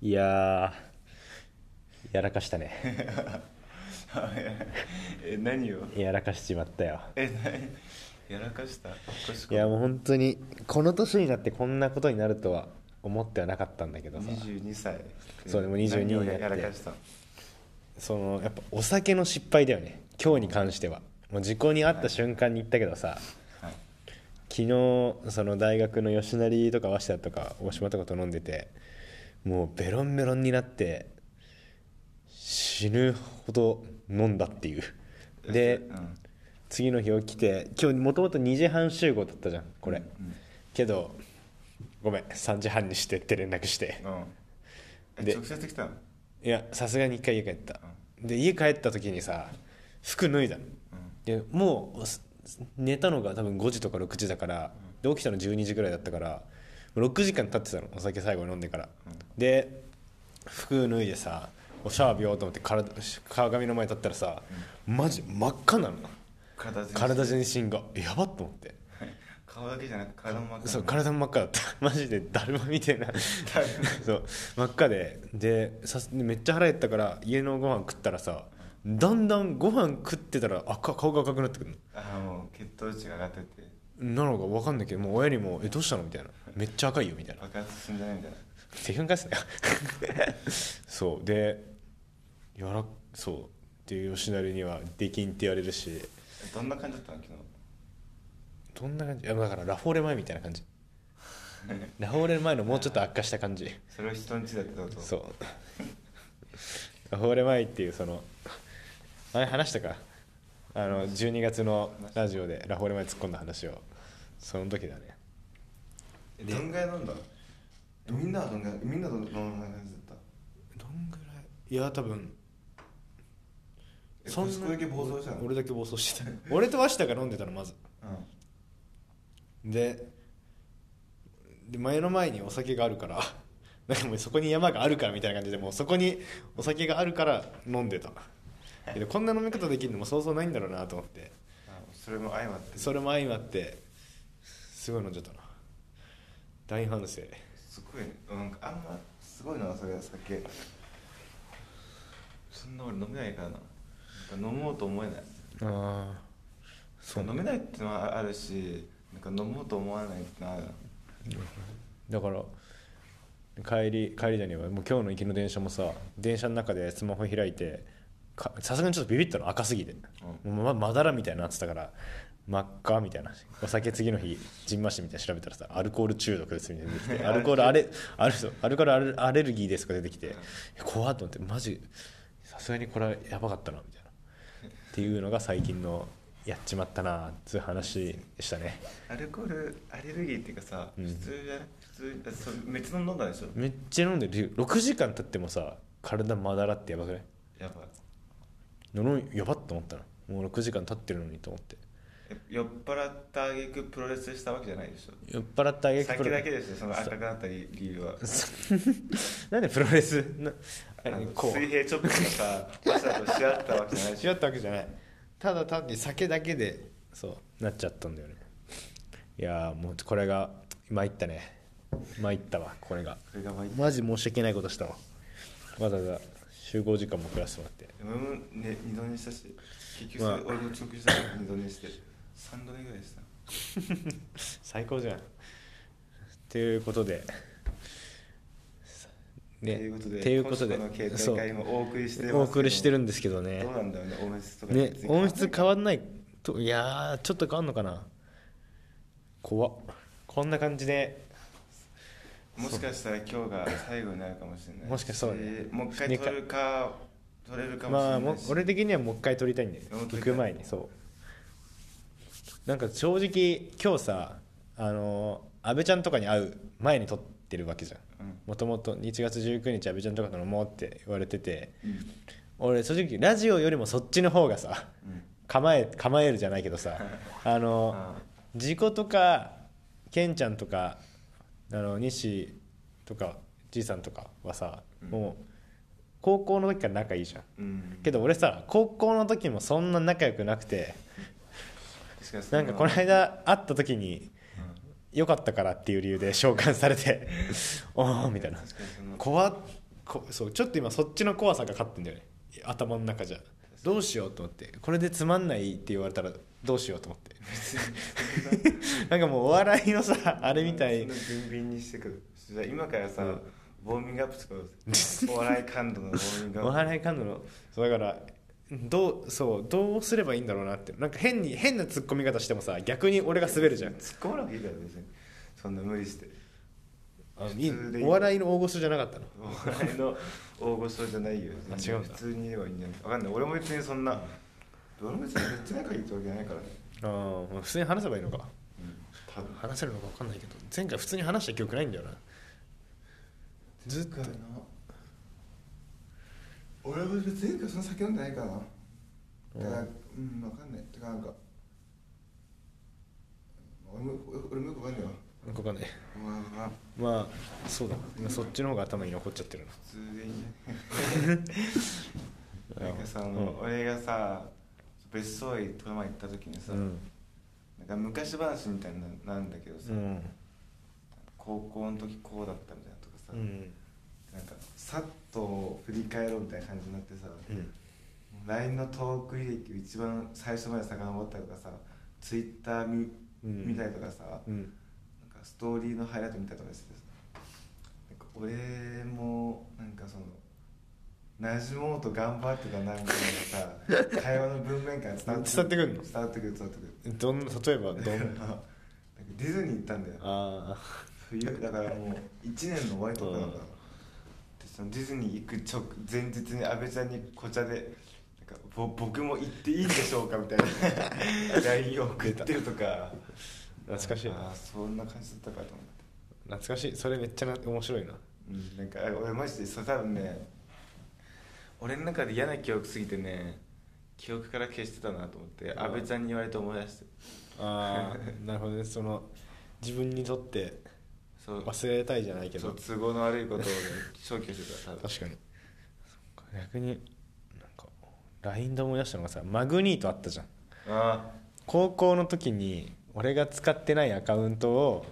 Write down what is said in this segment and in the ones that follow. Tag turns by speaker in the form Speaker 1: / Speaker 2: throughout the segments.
Speaker 1: いやーやらかしたね。
Speaker 2: え何を？
Speaker 1: やらかしちまったよ。
Speaker 2: え何？やらかした？
Speaker 1: いやもう本当にこの年になってこんなことになるとは思ってはなかったんだけどさ。
Speaker 2: 22歳。
Speaker 1: そうでも22
Speaker 2: 何を
Speaker 1: になって。
Speaker 2: やらかした？
Speaker 1: そのやっぱお酒の失敗だよね。今日に関しては。もう時効に会った瞬間に言ったけどさ、
Speaker 2: はい。
Speaker 1: 昨日その大学の吉成とか早稲田とか大島とかと飲んでてもうベロンベロンになって死ぬほど飲んだっていう。で
Speaker 2: うん。
Speaker 1: 次の日起きて今日もともと2時半集合だったじゃんこれ、
Speaker 2: うん
Speaker 1: けどごめん3時半にしてって連絡して。
Speaker 2: うん。え
Speaker 1: で
Speaker 2: 直接来たの？
Speaker 1: いやさすがに一回家帰った、で家帰った時にさ服脱いだの。でもうす寝たのが多分5時とか6時だからで起きたの12時ぐらいだったから6時間経ってたのお酒最後に飲んでから、で服脱いでさおシャワー浴びようと思って体鏡の前に立ったらさ、マジ真っ赤なの。
Speaker 2: 体全身
Speaker 1: が。やばっと思って。
Speaker 2: 顔だけじゃなく体も真っ赤
Speaker 1: そう体も真っ赤だった。マジでだるまみたいな。そう真っ赤で。でさすめっちゃ腹減ったから家のご飯食ったらさだんだんご飯食ってたら赤顔が赤くなってくる
Speaker 2: ああもう血糖値が上がってて。
Speaker 1: のなのか分かんないけどもう親にも「えどうしたの?」みたいな「めっちゃ赤いよ」みたいな。
Speaker 2: 爆発すんじゃないみたいな。
Speaker 1: 手分かすね。そう。でやらそう。っていう吉成にはできんって言われるし。
Speaker 2: えどんな感じだったの？昨日。
Speaker 1: どんな感じ？いやだからラフォーレ前みたいな感じ。ラフォーレ前のもうちょっと悪化した感じ。
Speaker 2: それを人んちだってこと。
Speaker 1: そう。ラフォーレ前っていうそのあれ話したかあの12月のラジオでラフォーレ前突っ込んだ話をその時だね。
Speaker 2: えどんぐらい飲んだみんなはどんぐらいみんなどんどんな感じだった？
Speaker 1: どんぐらい？いや多分。
Speaker 2: え息子だけ暴走したの
Speaker 1: 俺だけ暴走してた。俺と鷲田が飲んでたのまず。
Speaker 2: うん。
Speaker 1: でで前の前にお酒があるから なんかもうそこに山があるからみたいな感じでもうそこにお酒があるから飲んでたけどこんな飲み方できるのもそうそうないんだろうなと思って。
Speaker 2: あそれも相まって。
Speaker 1: それも相まってすごい飲んじゃったな。大反省。
Speaker 2: すごいね。なんかあんますごいなそれ酒そんな俺飲めないからな。なんか飲もうと思えない。
Speaker 1: ああそう
Speaker 2: 飲めないってのはあるしなんか飲もうと思わないってのはある。
Speaker 1: だから帰り帰りじゃねえわ。もう今日の行きの電車もさ電車の中でスマホ開いてかさすがにちょっとビビったの赤すぎて、もうままだらみたいになってたから真っ赤みたいな。お酒次の日じんましみたいな調べたらさアルコール中毒ですみたいな出てきてアルコールアレアルアルコールアレルギーですとか出てきてえ怖っと思ってマジさすがにこれはやばかったなみたいな。っていうのが最近のやっちまったなっていう話でしたね。
Speaker 2: アルコールアレルギーっていうかさ、
Speaker 1: うん。
Speaker 2: 普通じゃ普通あそめっちゃ飲んだでしょ？
Speaker 1: めっちゃ飲んでる。6時間経ってもさ体まだらってやばくない？
Speaker 2: やばい。
Speaker 1: のやばっと思ったなもう6時間経ってるのにと思って。
Speaker 2: え酔っ払った挙句プロレスしたわけじゃないでしょ。
Speaker 1: 酔っ払ったあげく
Speaker 2: 酒だけですよ。その赤くなった理理由は。
Speaker 1: なんでプロレス？なあ
Speaker 2: あの水平チョップがさマサとし合ったわけじゃない。でし
Speaker 1: 合ったわけじゃない。ただ単に酒だけでそうなっちゃったんだよね。いやーもうこれが参ったね。参ったわこれが。
Speaker 2: これが毎
Speaker 1: マジ申し訳ないことしたわ。わざわざ集合時間も遅らせてもらって。
Speaker 2: 俺もね二度寝したし結局俺も遅刻したから二度寝して三度寝ぐらいした。
Speaker 1: 最高じゃん。ということで。ね
Speaker 2: ということで
Speaker 1: っていうことで。
Speaker 2: お送りして
Speaker 1: お送りしてるんですけどね。
Speaker 2: どうなんだろうね音質とか。
Speaker 1: ね音質変わんないといやーちょっと変わんのかな。怖っ。こんな感じで
Speaker 2: もしかしたら今日が最後になるかもしれない。
Speaker 1: もしかしたらね。
Speaker 2: もう一回撮るか撮れるかもし
Speaker 1: まあ
Speaker 2: れないし、
Speaker 1: もう俺的にはもう一回撮りたいんで
Speaker 2: もう一回
Speaker 1: 行く前に。そう。なんか正直今日さあの阿部ちゃんとかに会う前に撮ってるわけじゃん。
Speaker 2: うん。
Speaker 1: もともと1月19日阿部ちゃんとかと飲もうって言われてて。
Speaker 2: うん。
Speaker 1: 俺正直ラジオよりもそっちの方がさ
Speaker 2: うん。
Speaker 1: 構え構えるじゃないけどさ あの
Speaker 2: あ
Speaker 1: 事故とかケンちゃんとかあの西とかじいさんとかはさ、
Speaker 2: うん。
Speaker 1: もう高校の時から仲いいじゃん。
Speaker 2: うん。
Speaker 1: けど俺さ高校の時もそんな仲良くなくてな。んかこの間会った時に
Speaker 2: うん。
Speaker 1: 良かったからっていう理由で 召喚されて おおみたいな。怖っ。こそうちょっと今そっちの怖さが勝ってんだよね。頭の中じゃ。どうしようと思ってこれでつまんないって言われたらどうしようと思って。なんかもうお笑いのさあれみたい。
Speaker 2: ビンビンにしてくる。じゃあ今からさ、
Speaker 1: うん。
Speaker 2: ウォーミングアップ作ろうぜお笑い感度のウォーミングアッ
Speaker 1: お
Speaker 2: プ
Speaker 1: 笑い感度の。そうだからどうそうどうすればいいんだろうなって。なんか変に変な突っ込み方してもさ逆に俺が滑るじゃん。
Speaker 2: 突っ込まなくていいから別に。そんな無理して。
Speaker 1: あいいお笑いの大御所じゃなかったの？
Speaker 2: お笑いの大御所じゃないよ。
Speaker 1: あ違う
Speaker 2: 普通に言えばいいんじゃない？わかんない。俺も別にそんな俺も別にめっちゃ仲いいってわけじゃないからね。
Speaker 1: ああ普通に話せばいいのか。
Speaker 2: うん多分。
Speaker 1: 話せるのか分かんないけど前回普通に話した記憶ないんだよな。ずっと
Speaker 2: 前回な俺も前回そんな酒飲んでないからな。だからうん。わかんない。てかなんか俺も俺もよくわかんないわ。
Speaker 1: 分かんない。
Speaker 2: まあ
Speaker 1: そうだ。今そっちの方が頭に残っちゃってるな。
Speaker 2: 普通でいいね なんかさ、
Speaker 1: うん。
Speaker 2: 俺がさ別荘へこの前行った時にさ、
Speaker 1: うん。
Speaker 2: なんか昔話みたいななんだけどさ、
Speaker 1: うん。
Speaker 2: 高校の時こうだったみたいなとかさ、
Speaker 1: うん。
Speaker 2: なんかさっと振り返ろうみたいな感じになってさ、
Speaker 1: うん。
Speaker 2: LINE のトーク履歴を一番最初まで遡ったりとかさ Twitter 見,、
Speaker 1: うん。
Speaker 2: 見たりとかさ、
Speaker 1: うん。
Speaker 2: なんかストーリーのハイライト見たりとかしてさ俺もなんかその馴染もうと頑張ってたなみたいなさ会話の文面から伝わって
Speaker 1: 伝わってくんの？
Speaker 2: 伝わってくる伝わってくる。
Speaker 1: どん例えばどん？
Speaker 2: ディズニー行ったんだよ。
Speaker 1: あ
Speaker 2: 冬だからもう1年の終わりとかだから、でそのディズニー行く直前日に阿部ちゃんに紅茶でなんかぼ僕も行っていいんでしょうかみたいな。LINE を送ってるとか。
Speaker 1: 懐かしいな。
Speaker 2: ああそんな感じだったかと思って。
Speaker 1: 懐かしい。それめっちゃな面白いな。
Speaker 2: うんなんか俺マジでそれ多分ね俺の中で嫌な記憶すぎてね記憶から消してたなと思って
Speaker 1: うん
Speaker 2: 阿部ちゃんに言われて思い出して。
Speaker 1: ああ なるほどね。その自分にとって
Speaker 2: そう。
Speaker 1: 忘れたいじゃないけど。
Speaker 2: 都合の悪いことをね消去してた
Speaker 1: 確かに。逆になんか LINE で思い出したのがさマグニートあったじゃん。
Speaker 2: あ
Speaker 1: 高校の時に俺が使ってないアカウントを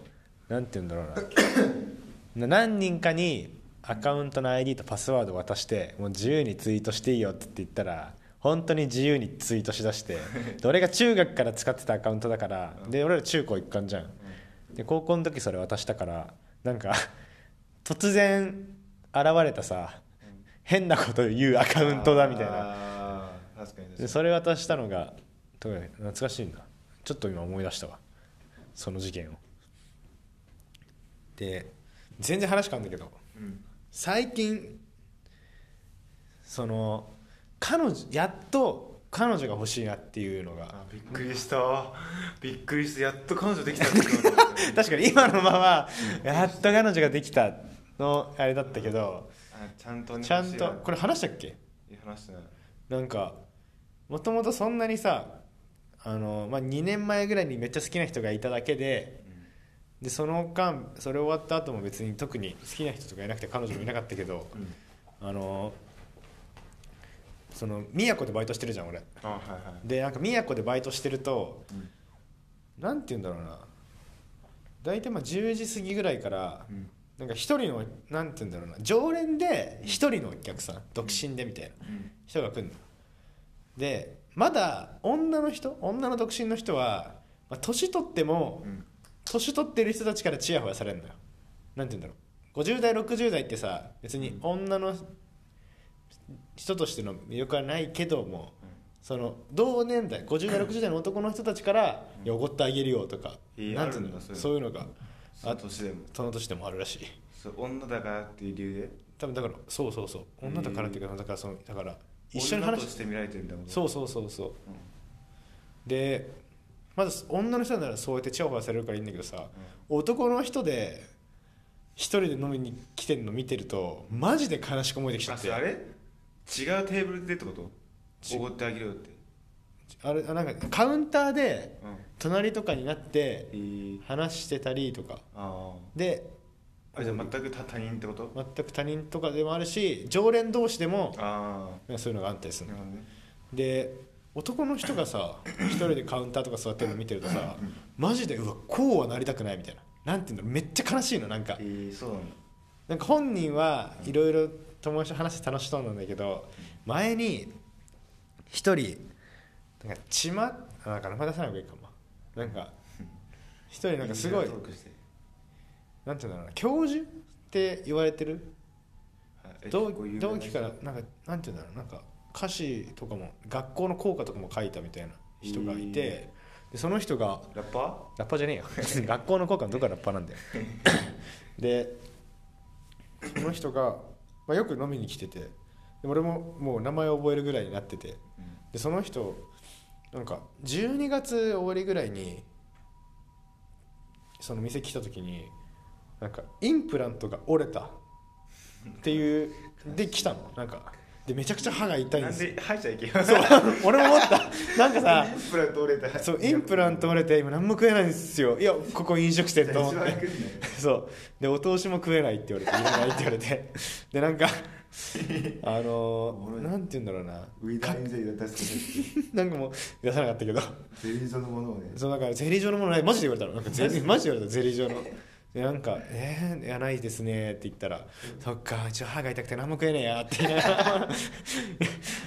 Speaker 1: なんて言うんだろうな。な何人かにアカウントの ID とパスワード渡してもう自由にツイートしていいよって言ったら本当に自由にツイートしだしてで 俺が中学から使ってたアカウントだからで俺ら中高一貫じゃん。で高校の時それ渡したからなんか突然現れたさ変なこと言うアカウントだみたいな。でそれ渡したのが懐かしいんだ。ちょっと今思い出したわ。その事件を。で全然話変わるんだけど
Speaker 2: うん
Speaker 1: 最近その彼女やっと彼女が欲しいなっていうのが。
Speaker 2: あびっくりした。びっくりしたやっと彼女できた
Speaker 1: 確かに今のままやっと彼女ができたのあれだったけど。
Speaker 2: あちゃんとね
Speaker 1: ちゃんとこれ話したっけ？
Speaker 2: 話してない。
Speaker 1: なんかもともとそんなにさあの、まあ、2年前ぐらいにめっちゃ好きな人がいただけででその間それ終わった後も別に特に好きな人とかいなくて彼女もいなかったけど
Speaker 2: うん。
Speaker 1: あのその宮古でバイトしてるじゃん俺。
Speaker 2: あはいはい。
Speaker 1: でなんか宮古でバイトしてると
Speaker 2: うん。
Speaker 1: なんて言うんだろうな。大体まあ10時過ぎぐらいから
Speaker 2: うん。
Speaker 1: なんか一人のなんて言うんだろうな。常連で一人のお客さん。独身でみたいな。
Speaker 2: うん。
Speaker 1: 人が来るの。でまだ女の人女の独身の人は、まあ、年取っても
Speaker 2: うん
Speaker 1: 年取ってる人たちからチヤホヤされるのよ。なんて言うんだろう。50代60代ってさ別に女の人としての魅力はないけどもその同年代50代60代の男の人たちから「いやおごってあげるよ」とか
Speaker 2: え
Speaker 1: なんていうの。
Speaker 2: そういうの
Speaker 1: が
Speaker 2: その年でも。
Speaker 1: その年でもあるらしい。
Speaker 2: そう女だからっていう理由で？
Speaker 1: 多分だからそうそうそう。女だからっていうかだからそのだから一緒に
Speaker 2: 女
Speaker 1: 話し
Speaker 2: て見られてるみたいなこと
Speaker 1: そうそうそうそう。
Speaker 2: うん。
Speaker 1: でまず女の人ならそうやってチヤホヤされるからいいんだけどさ、男の人で一人で飲みに来てるの見てるとマジで悲しく思えてきちゃって。
Speaker 2: あそれ違うテーブルでってこと？
Speaker 1: ち
Speaker 2: おごってあげるよって。
Speaker 1: あれあなんかカウンターで
Speaker 2: うん。
Speaker 1: 隣とかになって
Speaker 2: えー、
Speaker 1: 話してたりとか。
Speaker 2: あ
Speaker 1: で
Speaker 2: ああじゃあ全く他他人ってこと？
Speaker 1: 全く他人とかでもあるし常連同士でも
Speaker 2: あ
Speaker 1: そういうのがあったりするの。
Speaker 2: ね。
Speaker 1: で男の人がさ 一人でカウンターとか座ってるの見てるとさマジでうわこうはなりたくないみたいな。なんていうのめっちゃ悲しいのなんか。
Speaker 2: えー、そうなんだ。
Speaker 1: なんか本人はいろいろ友達と話して楽しそうなんだけど前に一人なんかちまあなんか名前出さない方がいいかも。なんか一人なんかすごいなんていうんだろうな。教授って言われてる？
Speaker 2: はい
Speaker 1: 同同期からなんかなんていうんだろう。なんか歌詞とかも学校の校歌とかも書いたみたいな人がいて、
Speaker 2: へ
Speaker 1: でその人が
Speaker 2: ラッパ
Speaker 1: ラッパーじゃねえよ。学校の校歌のどこがラッパーなんだよ。でその人が、まあ、よく飲みに来ててで俺ももう名前を覚えるぐらいになっててでその人なんか12月終わりぐらいにその店来た時になんかインプラントが折れたっていうで来たの。なんかでめちゃくちゃ歯が痛いん
Speaker 2: なん
Speaker 1: です。よ
Speaker 2: で歯医者行けよ。
Speaker 1: そう俺も思った。なんかさ
Speaker 2: インプラント折れた。
Speaker 1: そうインプラント折れて今何も食えないんですよ。いやここ飲食店と思って。そう。でお通しも食えないって言われていらないって言われて。でなんか あのー、なんて言うんだろうな。
Speaker 2: ウィダーインゼリー出して。
Speaker 1: なんかもう出さなかったけど。
Speaker 2: ゼリー状のものをね。
Speaker 1: そうなんかゼリー状のものない。マジで言われたの。なんかゼリーマジで言われた。ゼリー状のでなんか「えー、いやないですね」って言ったら「そっか一応歯が痛くて何も食えねえや」って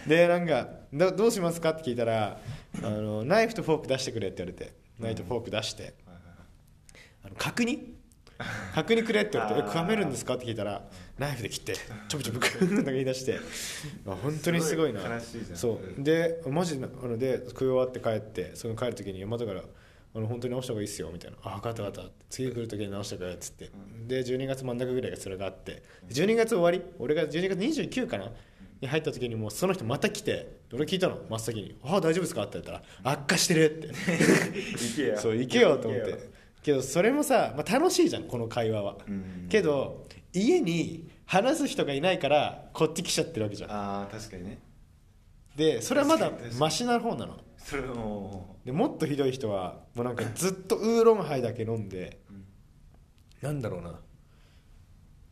Speaker 1: でなんかど「どうしますか?」って聞いたらあの「ナイフとフォーク出してくれ」って言われてナイフとフォーク出して。
Speaker 2: はいはいはい「
Speaker 1: あの角煮？角煮くれ」って言われて「
Speaker 2: あー。
Speaker 1: え食わめるんですか?」って聞いたらナイフで切ってちょびちょび食う。とか言い出して。あ本当にすごいな。そう。でマジなので食い終わって帰ってその帰る時に山田からあの本当に直した方がいいっすよみたいな「あ分かった分かった。次来る時に直してくれ」っつって、で12月真ん中ぐらいがそれがあって。12月終わり？俺が12月29かな？に入った時にもうその人また来て俺聞いたの。真っ先に「ああ大丈夫ですか?」って言ったら「悪化してる」って。
Speaker 2: 行けよ。
Speaker 1: そう行けよと思って。けどそれもさ、まあ、楽しいじゃんこの会話は、
Speaker 2: うん。
Speaker 1: けど家に話す人がいないからこっち来ちゃってるわけじゃん。
Speaker 2: ああ確かにね。
Speaker 1: でそれはまだマシな方なの
Speaker 2: それも
Speaker 1: でもっとひどい人はもうなんかずっとウーロンハイだけ飲んで、
Speaker 2: うん。
Speaker 1: なんだろうな。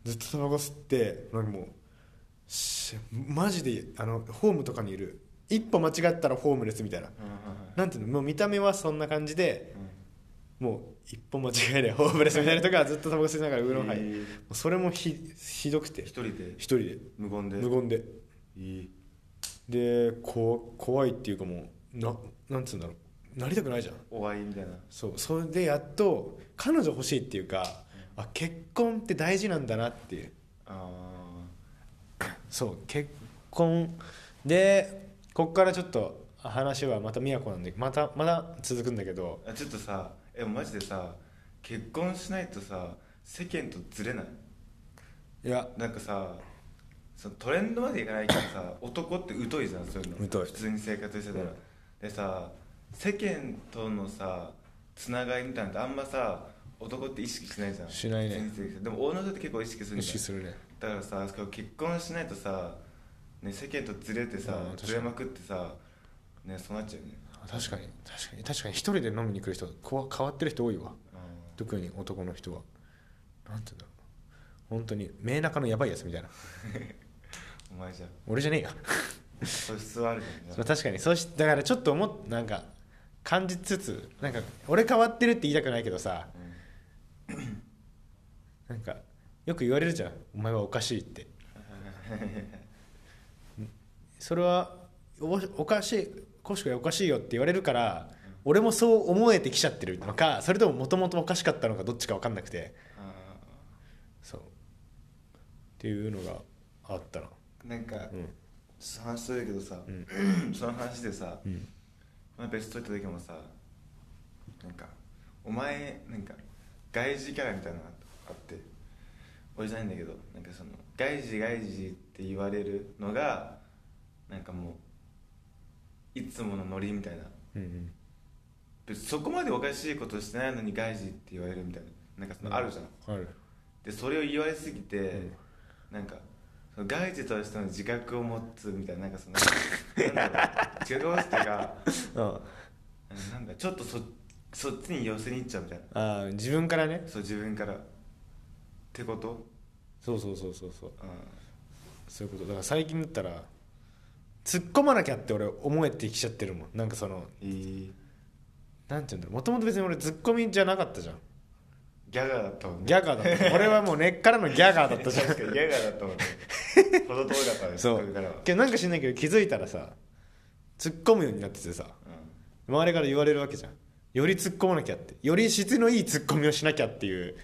Speaker 1: ずっとタバコ吸ってなんかもうしマジであのホームとかにいる。一歩間違ったらホームレスみたいな。
Speaker 2: うん
Speaker 1: なんていうの？もう見た目はそんな感じで
Speaker 2: うん。
Speaker 1: もう一歩間違えればホームレスみたいな人がずっとタバコ吸いながらウーロンハイ、
Speaker 2: へー。
Speaker 1: それもひひどくて。
Speaker 2: 一人で？
Speaker 1: 一人で。
Speaker 2: 無言で？
Speaker 1: 無言で。
Speaker 2: いい
Speaker 1: でこ怖いっていうかもうななんつうんだろう。なりたくないじゃん。
Speaker 2: お会いみたいな。
Speaker 1: そう。それでやっと彼女欲しいっていうか、あ結婚って大事なんだなっていう。
Speaker 2: あ
Speaker 1: そう。結婚でこっからちょっと話はまた宮古なんでまたまだ続くんだけど。
Speaker 2: ーあちょっとさえマジでさ結婚しないとさ世間とずれない？
Speaker 1: いや。
Speaker 2: なんかさそのトレンドまでいかないけどさ男って疎いじゃんそういうの。
Speaker 1: 疎い。
Speaker 2: 普通に生活してたら、
Speaker 1: うん
Speaker 2: でさ世間とのさつながりみたいなのってあんまさ男って意識しないじゃん。
Speaker 1: しないね。
Speaker 2: でも女の人って結構意識する
Speaker 1: 意識するね。
Speaker 2: だからさ結婚しないとさ、ね、世間とずれてさずれまくってさねそうなっちゃうよね。
Speaker 1: 確かに。確かに。確かに一人で飲みに来る人こわ変わってる人多いわ。特に男の人は。なんて言うんだろう。本当に明中のやばいやつみたいな。
Speaker 2: お前じゃ
Speaker 1: 俺じゃねえよ
Speaker 2: 素質はあるじゃん
Speaker 1: そう確かにそうしだからちょっと思っなんか感じつつなんか俺変わってるって言いたくないけどさ なんかよく言われるじゃんお前はおかしいって。それはおおかしいコシコがおかしいよって言われるから俺もそう思えてきちゃってるのかそれとももともとおかしかったのかどっちか分かんなくて。
Speaker 2: あ
Speaker 1: そう。っていうのがあったな。
Speaker 2: ーなんか、
Speaker 1: うん
Speaker 2: その話するけどさ、その話でさ、
Speaker 1: うん
Speaker 2: まあ、ベスト行った時もさなんかお前なんか外事キャラみたいなのがあって俺じゃないんだけどなんかその外事外事って言われるのがなんかもういつものノリみたいな
Speaker 1: うんうん
Speaker 2: そこまでおかしいことしてないのに外事って言われるみたいななんかそのあるじゃん、
Speaker 1: ある
Speaker 2: でそれを言われすぎて、
Speaker 1: ん
Speaker 2: なんか外事としての自覚を持つみたいななんかそのなんだろう自覚を持つっていうか
Speaker 1: うん。
Speaker 2: なんだちょっとそそっちに寄せに行っちゃうみたいな。
Speaker 1: あー自分からね。
Speaker 2: そう自分から。ってこと？
Speaker 1: そうそうそうそうそう。
Speaker 2: う
Speaker 1: そういうこと。だから最近だったら突っ込まなきゃって俺思えてきちゃってるもん。なんかその
Speaker 2: んいい。
Speaker 1: なんて言うんだろう。もともと別に俺ツッコミじゃなかったじゃん。
Speaker 2: ギャガーだったもんね。
Speaker 1: ギャガーだった。俺はもう根っからのギャガーだったじゃん。
Speaker 2: 確かにギャガーだったもんねほど遠かったね
Speaker 1: そう。けどなんか知んないけど気づいたらさ突っ込むようになっててさ周りから言われるわけじゃん。より突っ込まなきゃって。より質のいい突っ込みをしなきゃっていう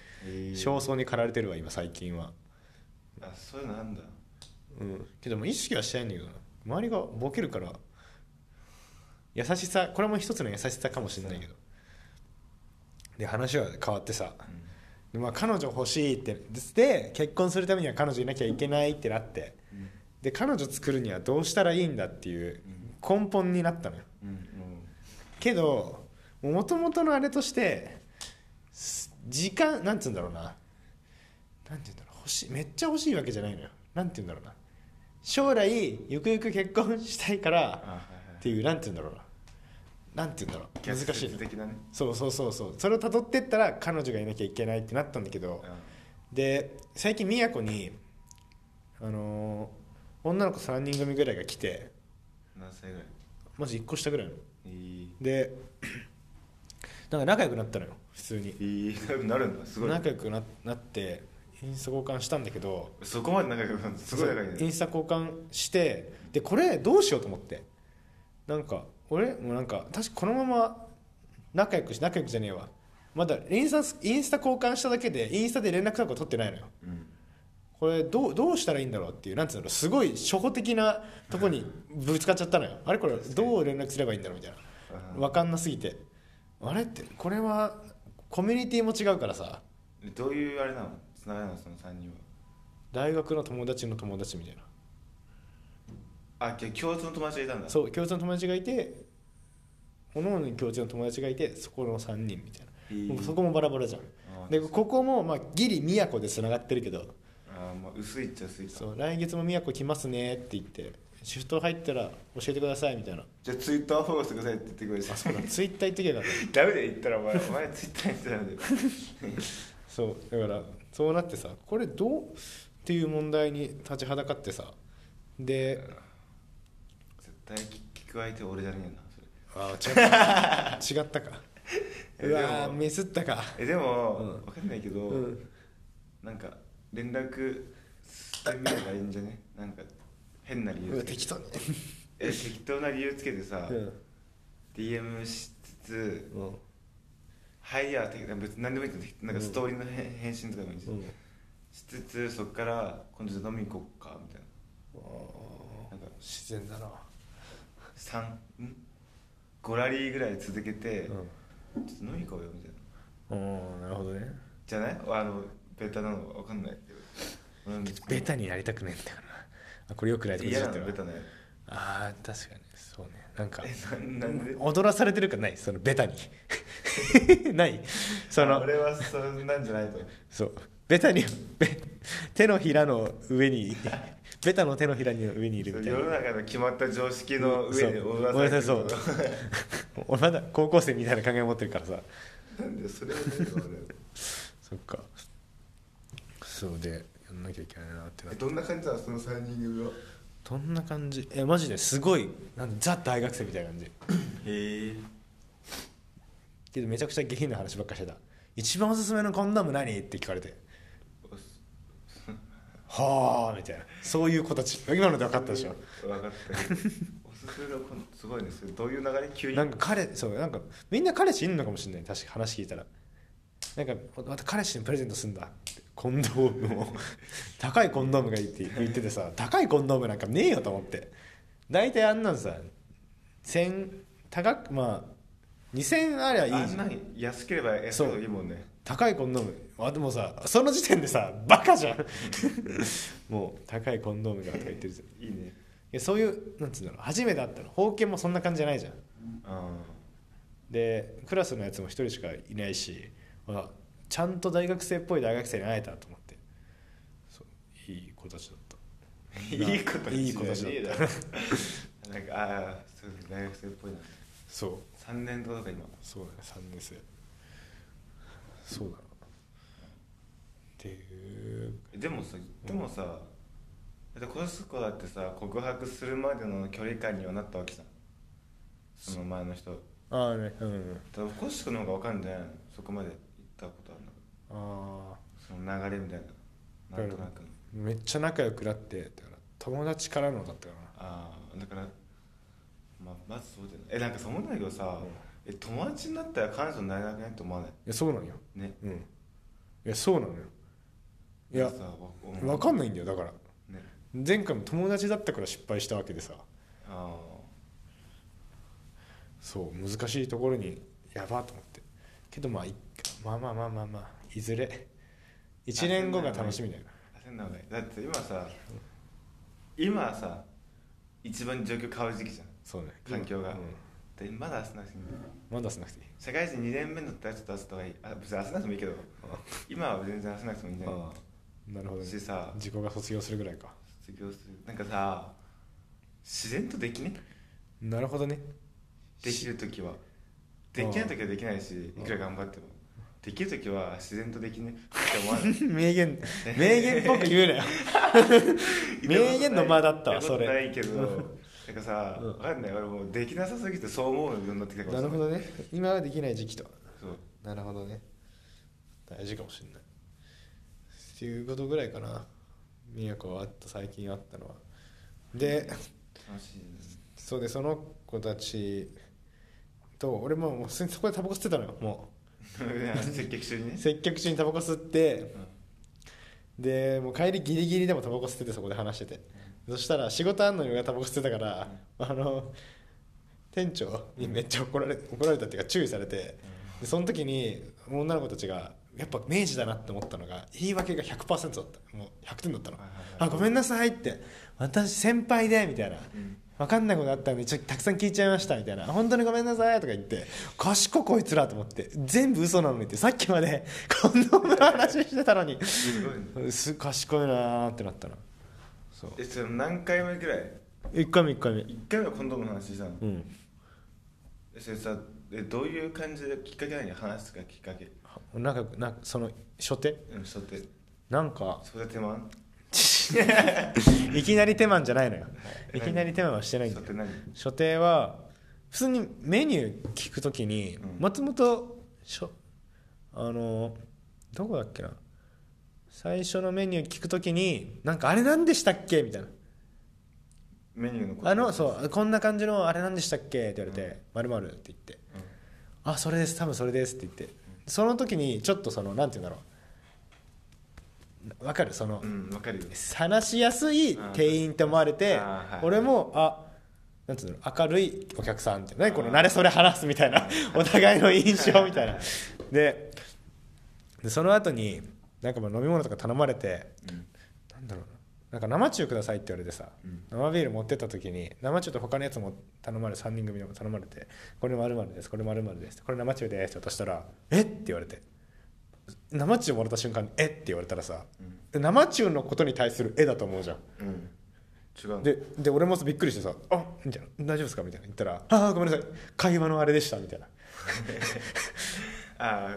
Speaker 1: 焦燥に駆られてるわ今最近は。
Speaker 2: あそういうのなんだ。
Speaker 1: うん。けども意識はしてないんだけどな。周りがボケるから優しさこれも一つの優しさかもしれないけど。で話は変わってさ、でまあ、彼女欲しいってで結婚するためには彼女いなきゃいけないってなってで彼女作るにはどうしたらいいんだっていう根本になったのよ。
Speaker 2: うんうん
Speaker 1: けどもともとのあれとしてす時間なんて言うんだろうな。なんて言うんだろう。欲しいめっちゃ欲しいわけじゃないのよ。なんて言うんだろうな。将来ゆくゆく結婚したいから
Speaker 2: あはいはい。
Speaker 1: っていうなんて言うんだろうななんて言うんだろう。難しい。
Speaker 2: ね。
Speaker 1: そうそうそうそう。それを辿ってったら彼女がいなきゃいけないってなったんだけどで最近宮古にあのー女の子3人組ぐらいが来て
Speaker 2: 何歳ぐらい？
Speaker 1: マジ1個下ぐらいの。
Speaker 2: いい
Speaker 1: で なんか仲良くなったのよ普通に。
Speaker 2: いいなるんだ。すごい
Speaker 1: 仲良くななってインスタ交換したんだけど
Speaker 2: そこまで仲良くなるすごい仲いいね。
Speaker 1: インスタ交換してでこれどうしようと思って。なんか俺もうなんか確かこのまま仲良くし仲良くじゃねえわ。まだインスタインスタ交換しただけでインスタで連絡とか取ってないのよ。
Speaker 2: うん。
Speaker 1: これどうどうしたらいいんだろうっていうなんていうのすごい初歩的なとこにぶつかっちゃったのよ。あれこれどう連絡すればいいんだろうみたいな。分かんなすぎて。あれってこれはコミュニティも違うからさ。
Speaker 2: でどういうあれなの？つながりなの？その3人は。
Speaker 1: 大学の友達の友達みたいな
Speaker 2: あじゃあ共通の友達がいたんだ。
Speaker 1: そう共通の友達がいて各々に共通の友達がいてそこの3人みたいな、
Speaker 2: へー
Speaker 1: もうそこもバラバラじゃん。
Speaker 2: あ
Speaker 1: でここもまあギリ宮古でつながってるけど。
Speaker 2: あーまあ薄いっちゃ薄いか。
Speaker 1: そう来月も宮古来ますねって言ってシフト入ったら教えてくださいみたいな。
Speaker 2: じゃあツイッターフォローしてくださいって言ってくれ
Speaker 1: あそうだツイッター言ってけばよかっ
Speaker 2: ダメで言ったらお前。お前ツイッターにしてたんだよ
Speaker 1: たそうだからそうなってさこれどうっていう問題に立ちはだかってさ。で
Speaker 2: 聞く相手俺じゃねえなそれ。
Speaker 1: あ違った 違ったか。
Speaker 2: え
Speaker 1: うわミスったか。
Speaker 2: えでも、
Speaker 1: うん。
Speaker 2: わかんないけど、
Speaker 1: うん。
Speaker 2: なんか連絡してみればいいんじゃね？なんか変な理
Speaker 1: う
Speaker 2: 由
Speaker 1: 適当に。
Speaker 2: え適当な理由つけてさ、
Speaker 1: うん。
Speaker 2: DM しつつ
Speaker 1: うん「
Speaker 2: はいや」別に何でもいいんだよなんかストーリーの返返信とかでもいいし、
Speaker 1: うん。
Speaker 2: しつつそっから今度飲み行こっかみたい
Speaker 1: あー。
Speaker 2: なんか
Speaker 1: 自然だな
Speaker 2: な3ん？5ラリーぐらい続けて、
Speaker 1: うん。
Speaker 2: ちょっと飲み行こうよみたいな。
Speaker 1: おーなるほどね。
Speaker 2: じゃない？あのベタなのわかんない
Speaker 1: ベタになりたくねえんだよな。あこれよくないってるわ
Speaker 2: のベタなや
Speaker 1: あー確かに。そうね。なんか踊らされてるかない？そのベタに。ない。その
Speaker 2: 俺はそんなんじゃないと
Speaker 1: そう。ベタにベ 手のひらの上にベタの手のひらの上にいるみたい
Speaker 2: 世の
Speaker 1: な
Speaker 2: 中の決まった常識の上で
Speaker 1: そう。
Speaker 2: 踊らされてる。
Speaker 1: そう。俺まだ高校生みたいな考え持ってるからさ。
Speaker 2: なんでそれはないの俺。
Speaker 1: そっか。そうでやんなきゃいけないなってなって。
Speaker 2: えどんな感じなのその3人組は？
Speaker 1: どんな感じ？えマジですごいなんザ大学生みたいな感じ。
Speaker 2: へえ。
Speaker 1: けどめちゃくちゃ下品な話ばっかりしてた。一番おすすめのコンドーム何？って聞かれてはあみたいな。そういう子たち。今ので分かったでしょ。
Speaker 2: 分かったおすすめのコンすごいねそれどういう流れ？急に。
Speaker 1: なんか彼そうなんかみんな彼氏いんのかもしれない。確か話聞いたら。なんかまた彼氏にプレゼントすんだ。コンドームを。高いコンドームがいいって言っててさ高いコンドームなんかねえよと思って。大体あんなんさ1000高くまあ2000ありゃいいじゃん。
Speaker 2: あんなに安ければ安いほどいいもんね。
Speaker 1: 高いコンドームあでもさその時点でさバカじゃん。もう高いコンドームがとか言ってるじゃん。い
Speaker 2: いいね
Speaker 1: やそういうなんつうんだろう。初めて会ったの。封建もそんな感じじゃないじゃん。
Speaker 2: あ
Speaker 1: でクラスのやつも一人しかいないしあちゃんと大学生っぽい大学生に会えたと思って。そういい子たちだった。
Speaker 2: あ いい子たち
Speaker 1: いい子たちだった。
Speaker 2: なんかああそう大学生っぽいな。
Speaker 1: そう。
Speaker 2: 3年とか今？
Speaker 1: そうだね3年生。そうだなっていう。
Speaker 2: でもさでもさだってコスコだってさ告白するまでの距離感にはなったわけじゃん。その前の人。
Speaker 1: ああねうんうん
Speaker 2: だからコスコの方が分かるんじゃないの？そこまで行ったことあるんだか
Speaker 1: あ。
Speaker 2: その流れみたいな。なんとなく。
Speaker 1: あめっちゃ仲良くなってだから友達からのだったか
Speaker 2: ああだから、まあ、まずそうだよね。えなんかそう思うんだけどさ、え友達になったら彼女になれなくない？と思わない？
Speaker 1: ないやそうなんよ。
Speaker 2: ね。
Speaker 1: うん。いやそうなのよいや分かんないんだよだから。
Speaker 2: ね。
Speaker 1: 前回も友達だったから失敗したわけでさ。
Speaker 2: あ
Speaker 1: そう難しいところにやばと思って。けどまあまあまあまあまあまあいずれ。1年後が楽しみだよ。
Speaker 2: だって今さ今はさ一番状況変わる時期じゃん。
Speaker 1: そうね。
Speaker 2: 環境が。
Speaker 1: うん。
Speaker 2: でまだ焦らなくていい
Speaker 1: まだしなくていい。
Speaker 2: 社会人2年目だったらちょっと焦った方がいい。あ別に焦らなくてもいいけど。今は全然焦らなくてもいいんじゃない
Speaker 1: なるほどね。
Speaker 2: しさ。
Speaker 1: 自己が卒業するぐらいか。
Speaker 2: 卒業する。なんかさ自然とできね？
Speaker 1: なるほどね。
Speaker 2: できる時は。できない時はできないしいくら頑張っても。できる時は自然とできね？って思わない。
Speaker 1: 名言名言っぽく言うなよ。名言の間だったわそれ。
Speaker 2: ないけどなんかさ、
Speaker 1: うん
Speaker 2: わかんない俺もうできなさすぎてそう思うようになってきたかもしれない
Speaker 1: なるほどね今はできない時期と
Speaker 2: そう
Speaker 1: なるほどね大事かもしれないっていうことぐらいかな。宮古はあった最近あったのは。でそうでその子たちと俺ももうそこでタバコ吸ってたのよも
Speaker 2: 接客中にね。
Speaker 1: う接客中にタバコ吸ってでもう帰りギリギリでもタバコ吸っててそこで話してて。そしたら仕事あんのに俺がタバコ吸ってたから、あの店長にめっちゃ怒られ怒られたっていうか注意されてでその時に女の子たちがやっぱ明治だなって思ったのが言い訳が100%だった。もう100点だったの。あごめんなさいって。私先輩でみたいな、
Speaker 2: ん。
Speaker 1: 分かんないことあったんでちょっとたくさん聞いちゃいましたみたいな。本当にごめんなさいとか言って賢いこいつらと思って全部嘘なのにってさっきまでコンドームの話してたのに。
Speaker 2: すごいね。
Speaker 1: す賢いなーってなったなそう。
Speaker 2: えそれ何回目ぐらい
Speaker 1: ？1回目1回目。
Speaker 2: 1回目はコンドームの話したの？
Speaker 1: うん。
Speaker 2: えそれさえどういう感じできっかけ何話すかきっかけ
Speaker 1: なんかなんかその初手？
Speaker 2: うんそうって
Speaker 1: なんか
Speaker 2: それ手間？
Speaker 1: いきなり手間じゃないのよ。い。きなり手間はしてないんだよ。
Speaker 2: 何？
Speaker 1: 初手は普通にメニュー聞くときに
Speaker 2: うん。
Speaker 1: 松本しょあのどこだっけな？最初のメニュー聞くときになんかあれなんでしたっけ？みたいな。
Speaker 2: メニューのこと？
Speaker 1: あのそうこんな感じのあれなんでしたっけ？って言われて「まるまるって言って。
Speaker 2: うん「
Speaker 1: あそれです。多分それです」って言ってその時にちょっとそのなんて言うんだろう。わかる？その、
Speaker 2: うんわかるよ。
Speaker 1: 話しやすい店員って思われて、
Speaker 2: あーはい
Speaker 1: 俺もあなんつうの明るいお客さんって何この慣れそれ話すみたいなお互いの印象みたいな。ででその後になんかまあ飲み物とか頼まれて
Speaker 2: うん。
Speaker 1: なんだろうななんか生中くださいって言われてさ、
Speaker 2: うん。
Speaker 1: 生ビール持ってった時に生中と他のやつも頼まれ3人組でも頼まれてこれ〇〇ですこれ〇〇ですこれ生中ですって渡したらえっ？て言われて。生中もらった瞬間にえっ？て言われたらさ、生中のことに対する絵だと思うじゃん。
Speaker 2: うん。違う。の
Speaker 1: でで俺もびっくりしてさ「あみたいな。大丈夫ですか?」みたいな。言ったら「ああごめんなさい。会話のあれでした」みたいな。
Speaker 2: ああ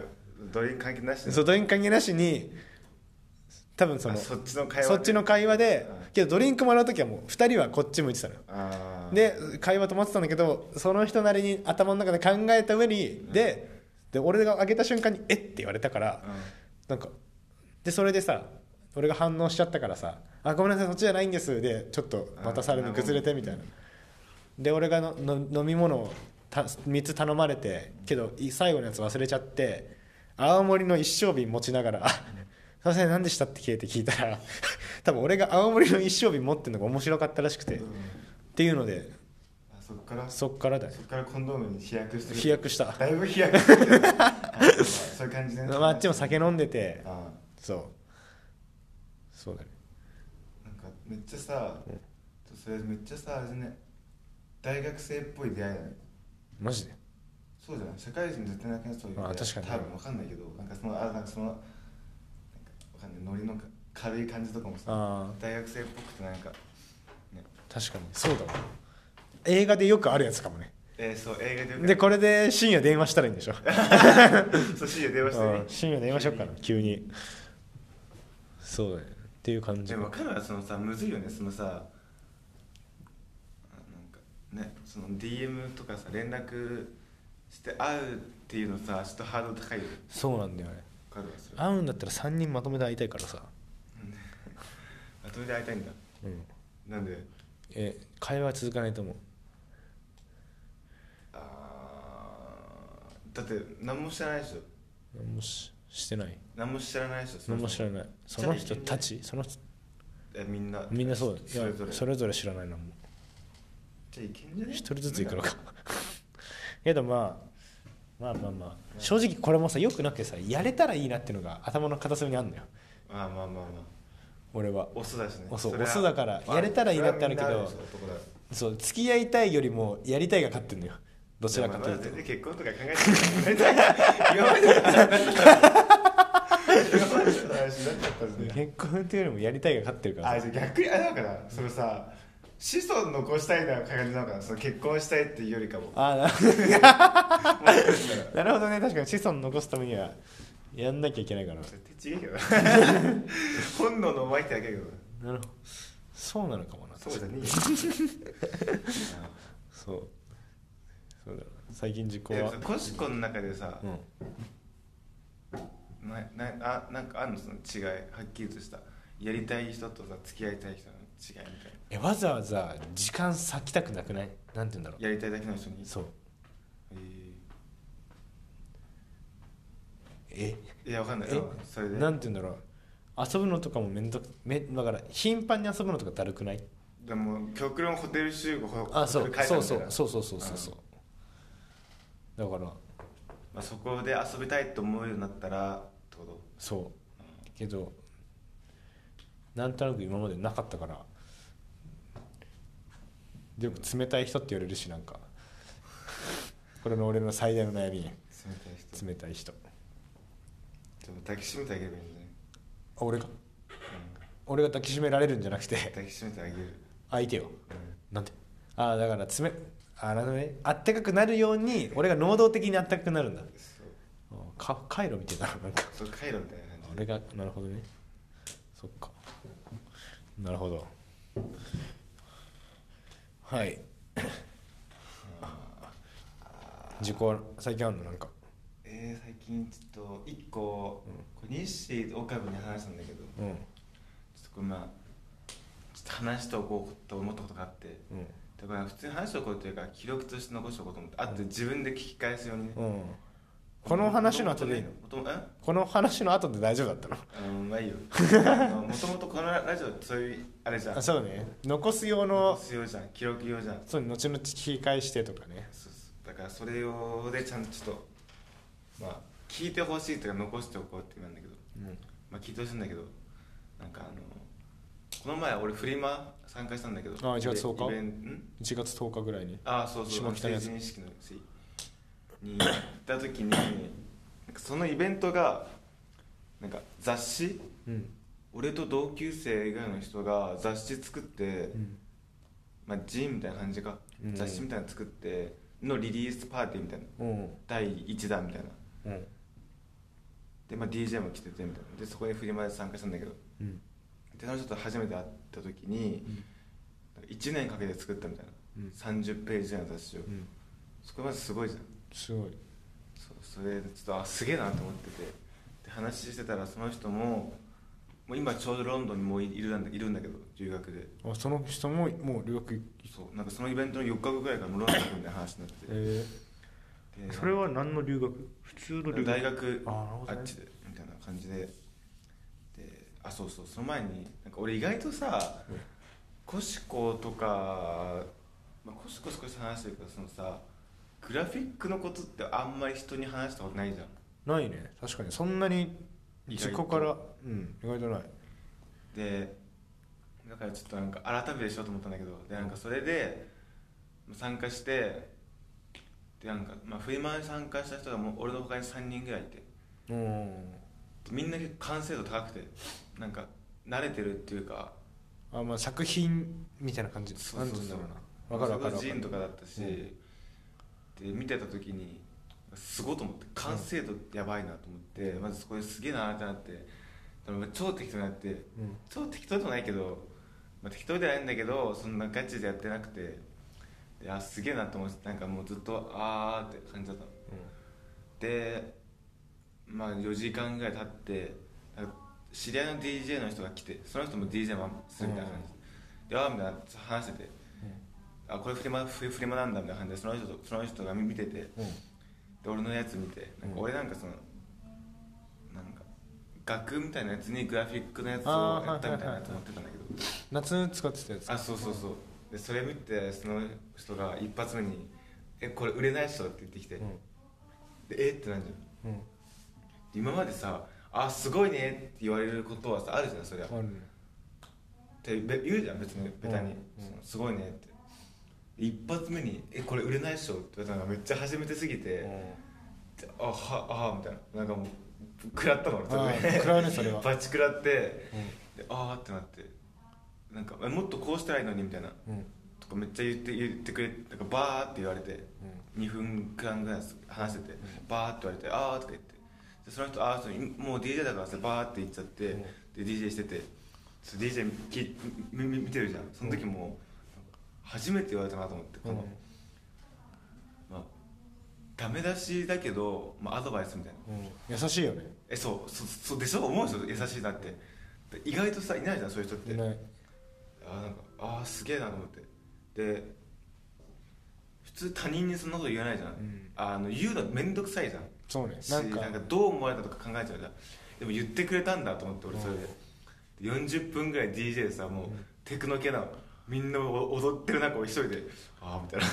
Speaker 2: どういう関係なしで
Speaker 1: そうドリンク関係なしに多分その
Speaker 2: あそっちの会話
Speaker 1: そっちの会話で
Speaker 2: うん。
Speaker 1: けどドリンクもらう時はもう2人はこっち向いてたので会話止まってたんだけどその人なりに頭の中で考えた上にでで俺が上げた瞬間に「えっ?」て言われたからなんかでそれでさ俺が反応しちゃったからさ「あごめんなさいそっちじゃないんです」でちょっとまたさらに崩れてみたいな。で俺がのの飲み物をた3つ頼まれてけどい最後のやつ忘れちゃって青森の一升瓶持ちながら「あすいません何でした?」って聞いて聞いたら 多分俺が青森の一升瓶持ってるのが面白かったらしくて、
Speaker 2: うん。
Speaker 1: っていうので
Speaker 2: あそっから？
Speaker 1: そっからだよ。
Speaker 2: そっからコンドームに飛躍して？る
Speaker 1: 飛躍した。
Speaker 2: だいぶ飛躍 そういう感じね。
Speaker 1: まああっちも酒飲んでて
Speaker 2: あ
Speaker 1: そう。そうだね。
Speaker 2: なんかめっちゃさ、それめっちゃさあれね大学生っぽい出会いだね。
Speaker 1: マジで？
Speaker 2: そうじゃない？社会人絶対なくなそういう
Speaker 1: あ確かに。
Speaker 2: 多分わかんないけどなんかそのあなんかそのなんかわかんないノリの軽い感じとかもさ
Speaker 1: あ
Speaker 2: 大学生っぽくてなんかね。
Speaker 1: あ確かに。そうだわ。映画でよくあるやつかもね。
Speaker 2: えー、そう映画でよく
Speaker 1: でこれで深夜電話したらいいんでしょ。
Speaker 2: そう深夜電話してね。
Speaker 1: うん。深夜電話しようかな急に。そうだね。っていう感じ。
Speaker 2: でも分かるわそのさむずいよね。そのさあなんかねその DM とかさ連絡して会うっていうのさちょっとハードル高いよ
Speaker 1: そうなんだよね会うんだったら3人まとめて会いたいからさ。
Speaker 2: あそれで会いたいんだ。
Speaker 1: うん。
Speaker 2: なんで？
Speaker 1: え会話は続かないと思う。
Speaker 2: あーだって何も知らないでしょ。
Speaker 1: 何もししてない。
Speaker 2: 何も知らないでしょ
Speaker 1: 何も知らない。その人たち？その人？
Speaker 2: えみんな。
Speaker 1: みんなそう。いや
Speaker 2: それぞれ。
Speaker 1: それぞれ知らないなも。ん
Speaker 2: じゃあいけんじゃね？
Speaker 1: 一人ずつ行くのか。けど まあまあまあまあ。正直これもさよくなくてさやれたらいいなっていうのが頭の片隅にあるのよ。
Speaker 2: まあまあまあまあ。
Speaker 1: 俺は。
Speaker 2: オスだしね。
Speaker 1: オスだからやれたらいいなってあるけど
Speaker 2: そ
Speaker 1: う付き合いたいよりもやりたいが勝ってんのよ。どちらかというと。
Speaker 2: 結婚とか考えて
Speaker 1: 結婚っていうよりもやりたいが勝ってるから
Speaker 2: あ逆にあれなのかなそのさ子孫残したいな感じなのかな？その結婚したいっていうよりかも。
Speaker 1: あな
Speaker 2: もしかしたら
Speaker 1: なるほどね。確かに子孫残すためにはやんなきゃいけないから。
Speaker 2: 手ちげえけどな。本能のうまいってだけだけどな
Speaker 1: なるほど。そうなのかもな。
Speaker 2: そうじゃね
Speaker 1: そう。そうだな。最近実行
Speaker 2: え
Speaker 1: は
Speaker 2: コシコの中でさ
Speaker 1: うん。
Speaker 2: ななあなんかあんの？その違いはっきりとした。やりたい人とさ付き合いたい人の違いみたい
Speaker 1: えわざわざ時間割きたくなくない？なんて言うんだろう。
Speaker 2: なやりたいだけの人に？
Speaker 1: そう。
Speaker 2: え
Speaker 1: え？
Speaker 2: ーいやわかんない。
Speaker 1: え？
Speaker 2: それで。
Speaker 1: なんて言うんだろう。遊ぶのとかもめんどくめだから頻繁に遊ぶのとかだるくない？
Speaker 2: でも極論ホテル集合ホ
Speaker 1: あそう。そうそ
Speaker 2: 館みたいうな
Speaker 1: そうそうそうそうそう。だから。
Speaker 2: まあ、そこで遊びたいと思うようになったらってこと？
Speaker 1: そう。けどなんとなく今までなかったから。でよく冷たい人って言われるしなんか。これの俺の最大の悩み。
Speaker 2: 冷たい人。
Speaker 1: 冷たい人
Speaker 2: でも抱きしめてあげればいいんじゃない、
Speaker 1: あ俺が？
Speaker 2: うん
Speaker 1: 俺が抱きしめられるんじゃなくて。
Speaker 2: 抱きしめてあげる、
Speaker 1: 相手よなんで？ああだから冷あなるほどねあったかくなるように俺が能動的にあったかくなるんだ。
Speaker 2: そう。
Speaker 1: あか回路みたいななんか。
Speaker 2: そう回路みたいな感じ。
Speaker 1: 俺がなるほどね。そっか。なるほどはい。事故最近あんの？なんか。
Speaker 2: えー、最近ちょっと一個、これ日誌岡部に話したんだけどちょ
Speaker 1: うん
Speaker 2: っとこれまあちょっと話しておこうと思ったことがあって
Speaker 1: うん。
Speaker 2: だから普通に話しておこうというか記録として残しておこうと思ってあと自分で聞き返すようにね、
Speaker 1: うんこの話の後でいいの？この話の後で大丈夫だったの？
Speaker 2: あのまあいいよ。もともとこのラジオそういうあれじゃん。
Speaker 1: あそうね。残す用
Speaker 2: 残
Speaker 1: の
Speaker 2: す用じゃん。記録用じゃん。
Speaker 1: そう後々聞き返してとかね。
Speaker 2: そうそう。だからそれ用でちゃんとちょっとまあ聞いてほしいとか残しておこうって言うんだけど。
Speaker 1: うん。
Speaker 2: まあ聞いてほしいんだけど。なんかあのこの前俺フリマ参加したんだけど。
Speaker 1: あ1月10日？
Speaker 2: イベンん
Speaker 1: ？1月10日ぐらいに。
Speaker 2: あそうそう。成人式の日に行った時にそのイベントがなんか雑誌
Speaker 1: うん。
Speaker 2: 俺と同級生以外の人が雑誌作って、
Speaker 1: うん。
Speaker 2: まあ、ジンみたいな感じか、
Speaker 1: うん。
Speaker 2: 雑誌みたいなの作ってのリリースパーティーみたいな。
Speaker 1: うん。
Speaker 2: 第1弾みたいな。
Speaker 1: うん。
Speaker 2: で、まあ、DJ も来ててみたいな。でそこにフリマで参加したんだけど。
Speaker 1: うん。
Speaker 2: でその人と初めて会った時に、1年かけて作ったみたいな、
Speaker 1: うん。
Speaker 2: 30ページの雑誌を、
Speaker 1: うん。
Speaker 2: そこまずすごいじゃん
Speaker 1: すごい。
Speaker 2: そうそれでちょっとあすげえなと思ってて。で話してたらその人ももう今ちょうどロンドンにもういるんだいるんだけど留学で。
Speaker 1: あその人ももう留学
Speaker 2: そうなんかそのイベントの4日後ぐらいからもうロンドン行くみたいな話になって。て、
Speaker 1: え。
Speaker 2: で
Speaker 1: それは何の留学？普通の留学。
Speaker 2: 大学
Speaker 1: あなるほどね。
Speaker 2: あっちでみたいな感じで。であそうそうその前になんか俺意外とさ
Speaker 1: うん。
Speaker 2: コシコとか、まあ、コシコ少し話してるけどそのさグラフィックのことってあんまり人に話したことないじゃん。
Speaker 1: ないね。確かに。そんなに自己から？うん。意外とない。
Speaker 2: でだからちょっとなんか改めてしようと思ったんだけどでなんかそれで参加してでなんか、まあ、フリマに参加した人がもう俺の他に3人ぐらいいて。
Speaker 1: うん
Speaker 2: みんな結構完成度高くてなんか慣れてるっていうか。
Speaker 1: あまあ作品みたいな感じ。
Speaker 2: そうそうそう。
Speaker 1: なんて言うんだろうな。分かる分かる
Speaker 2: それがジンとかだったし、
Speaker 1: うん
Speaker 2: で見てた時にすごいと思って完成度やばいなと思って、まずそこですげえなってなって超適当になって
Speaker 1: うん。
Speaker 2: 超適当でもないけど、まあ、適当ではないんだけどそんなガチでやってなくてであすげえなと思ってなんかもうずっとあーって感じだったの。でまあ4時間ぐらい経って知り合いの DJ の人が来てその人も DJ もするみたいな感じ。で、でああみたいな話してて、あこれフリマフフリマなんだみたいな感じでその人とその人が見てて、
Speaker 1: うん。
Speaker 2: で俺のやつ見てなんか俺なんかその、なんか額みたいなやつにグラフィックのやつをやったみたいなやつ持ってたんだけど、
Speaker 1: 夏使ってたやつ
Speaker 2: あそうそうそう。でそれ見てその人が一発目に「えこれ売れないっしょ」って言ってきて、
Speaker 1: うん。
Speaker 2: でえ？ってなんじゃん。
Speaker 1: うん。
Speaker 2: 今までさ「あすごいね」って言われることはさあるじゃんそりゃ。っ
Speaker 1: あるね。
Speaker 2: てべ言うじゃん別にベタに、すごいねって一発目に「えこれ売れないっしょ」って言われたのがめっちゃ初めてすぎて、であはあみたいな。なんかもう食らったの俺
Speaker 1: 食らうねそれは。
Speaker 2: バチ食らって、でああってなって。なんかえもっとこうしたらいいのにみたいな。
Speaker 1: うん。うん
Speaker 2: とかめっちゃ言って言ってくれなんかバーって言われて、2分間ぐらい話してて、バーって言われて「ああ」とか言って。でその人「ああもう DJ だからさバーって言っちゃって、
Speaker 1: うん。
Speaker 2: で DJ してて。DJ きみみ見てるじゃん。その時も、初めて言われたなと思ってこの、まあダメ出しだけど、まあ、アドバイスみたいな。
Speaker 1: うん。優しいよね。
Speaker 2: えそうそそうでしょ？思うでしょ優しいなって。で意外とさいないじゃんそういう人って。
Speaker 1: いない。
Speaker 2: あーなんかあーすげえなと思って。で普通他人にそんなこと言わないじゃん、
Speaker 1: ん。
Speaker 2: あの言うの面倒くさいじゃん。
Speaker 1: そうね。
Speaker 2: し
Speaker 1: なんか。
Speaker 2: どう思われたとか考えちゃうじゃん。でも言ってくれたんだと思って俺それで、で40分ぐらい DJ でさもう、テクノ系なのみんなお踊ってる中俺一人でああみたいな。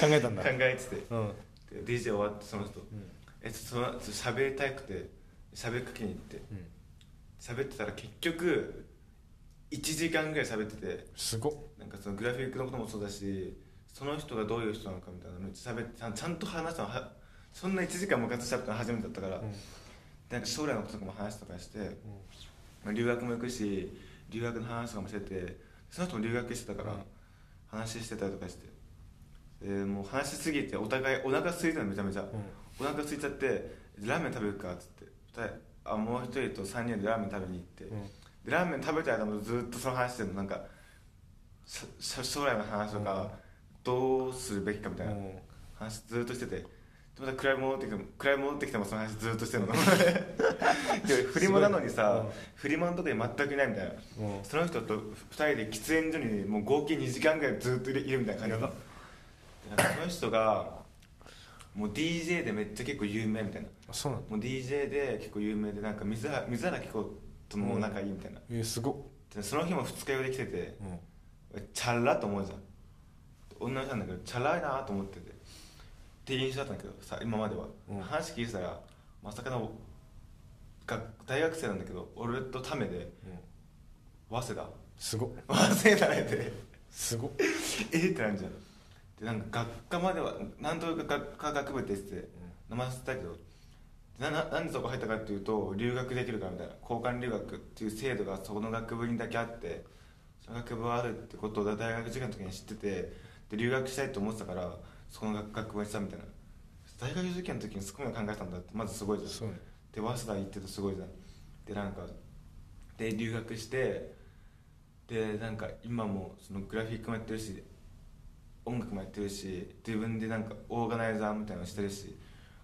Speaker 1: 考えたんだ。
Speaker 2: 考えてて。
Speaker 1: うん。
Speaker 2: で DJ 終わってその人、えちょっとその喋りたくて喋りかけに行って。
Speaker 1: うん。
Speaker 2: 喋ってたら結局1時間ぐらい喋ってて。
Speaker 1: すごっ。
Speaker 2: なんかそのグラフィックのこともそうだしその人がどういう人なのかみたいなのめっちゃ喋ってちゃんちゃんと話したのはそんな1時間もかつしゃべったの初めてだったから、
Speaker 1: うん。
Speaker 2: でなんか将来のこととかも話とかして、まあ留学も行くし留学の話とかもしててその人も留学してたから、
Speaker 1: うん
Speaker 2: 話してたりとかして。でもう話しすぎてお互いお腹空いたのめちゃめちゃ、お腹空いちゃってラーメン食べるかっつって。あもう一人と3人でラーメン食べに行って、
Speaker 1: うん。
Speaker 2: でラーメン食べた間もずっとその話してるの。なんか将来の話とか、どうするべきかみたいな
Speaker 1: うん。
Speaker 2: 話ずっとしてて。でまた暗い戻ってきても暗い戻ってきてもその話ずっとしてるの。で振り物なのにさ、
Speaker 1: うん。
Speaker 2: 振り物のとこに全くいないみたいな、
Speaker 1: うん。
Speaker 2: その人と2人で喫煙所にもう合計2時間ぐらいずっといるみたいな感じ。だったその人がもう DJ でめっちゃ結構有名みたいな。
Speaker 1: あそうなんだ。
Speaker 2: もう DJ で結構有名でなんか水原水原希子とも仲いいみたいな、
Speaker 1: えーすごっ。
Speaker 2: でその日も二日酔いで来てて
Speaker 1: うん。
Speaker 2: チャラと思うじゃん。女の人なんだけどチャラいなと思っててっていう印象だったんだけどさ今までは、
Speaker 1: うん。
Speaker 2: 話聞いてたらまさかのが大学生なんだけど俺とためで早稲田。
Speaker 1: すごっ。
Speaker 2: 早稲田で。す
Speaker 1: ごっ。
Speaker 2: えってなんじゃん。でなんか学科まではなんとか学科学部って言ってて名前忘れたけどなななんでそこ入ったかっていうと留学できるからみたいな交換留学っていう制度がそこの学部にだけあってその学部あるってことを大学受験の時に知っててで留学したいと思ってたからそこの学学部にしたみたいな。大学受験の時にそこまで考えたんだってまずすごいじゃん。で早稲田行っててすごいじゃん。でなんかで留学してでなんか今もそのグラフィックもやってるし音楽もやってるし自分でなんかオーガナイザーみたいなのしてるし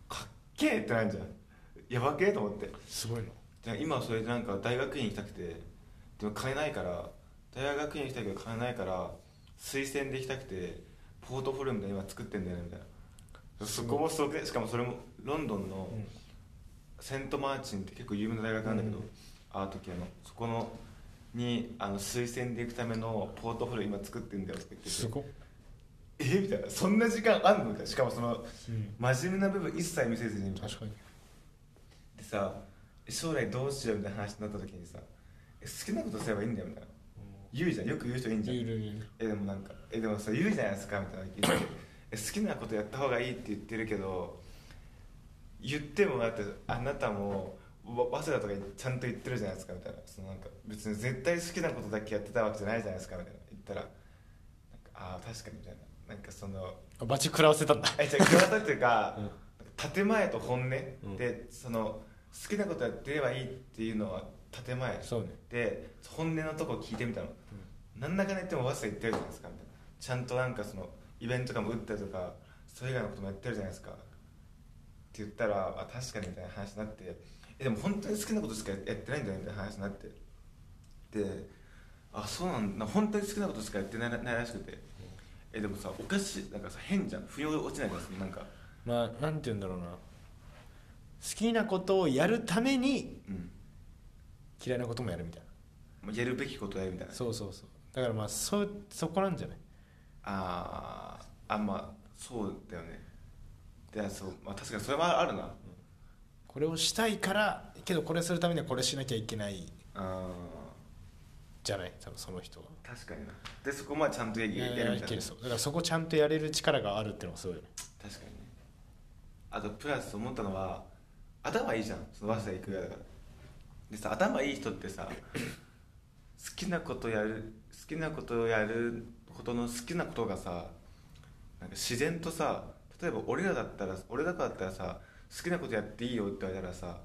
Speaker 2: かっけえってなんじゃん。やばけえと思って。
Speaker 1: すごいな
Speaker 2: で今それでなんか大学院行きたくてでも金ないから大学院行きたいけど金ないから推薦で行きたくてポートフォリオみたいなの今作ってんだよねみたいな。そこもすごくねしかもそれもロンドンの、
Speaker 1: うん。
Speaker 2: セントマーチンって結構有名な大学なんだけど、
Speaker 1: うん。
Speaker 2: アート系の。そこのにあの推薦で行くためのポートフォリオ今作ってんだよとか言ってて。
Speaker 1: すごっ。
Speaker 2: え？みたいな。そんな時間あんの？みたいなしかもその
Speaker 1: うん。
Speaker 2: 真面目な部分一切見せずにみたいな。
Speaker 1: 確かに。
Speaker 2: でさ将来どうしようみたいな話になった時にさえ好きなことすればいいんだよみたいな言うじゃん。よく言う人いいんじゃん。えでもなんかえでもさ言うじゃないですかみたいな。言ってえ好きなことやった方がいいって言ってるけど言ってもだってあなたもわ早稲田とかにちゃんと言ってるじゃないですかみたいな。そのなんか別に絶対好きなことだけやってたわけじゃないじゃないですかみたいな。言ったらなんかああ確かにみたいな。なんかその
Speaker 1: あバチ食らわせたんだ。
Speaker 2: えじゃあ言われたっていうか、
Speaker 1: うん。
Speaker 2: 建前と本音、
Speaker 1: ん。
Speaker 2: でその好きなことやってればいいっていうのは建前。
Speaker 1: そうね。
Speaker 2: で本音のとこ聞いてみたの、なんだかんだ言っても早稲田行ってるじゃないですかみたいな。ちゃんとなんかそのイベントとかも打ったりとかそれ以外のこともやってるじゃないですか。って言ったらあ確かにみたいな話になって。えでも本当に好きなことしかやってないんだよみたいな話になって。であそうなんだ。本当に好きなことしかやってないないらしくて。えでもさおかしい。なんかさ変じゃん。不要落ちないじゃんそのなんか。
Speaker 1: まあなんて言うんだろうな。好きなことをやるために
Speaker 2: うん
Speaker 1: 嫌いなこともやるみたい
Speaker 2: もうやるべきことをやるみたいな。
Speaker 1: なそうそうそう。だからまあそそこなんじゃない？
Speaker 2: あーあまあそうだよね。でそう、まあ、確かにそれはあるな。
Speaker 1: これをしたいからけどこれするためにはこれしなきゃいけない
Speaker 2: あ
Speaker 1: じゃない？多分その人は。
Speaker 2: ー確かにな。でそこまでちゃんとやるみたいな。
Speaker 1: そう。だからそこちゃんとやれる力があるっていうのがすごいよね。
Speaker 2: 確かにね。あとプラス思ったのは頭いいじゃん。その早稲田行くだからでさ頭いい人ってさ好きなことやる好きなことをやることの好きなことがさなんか自然とさ例えば俺らだったら俺らだったらさ好きなことやっていいよって言われたらさなん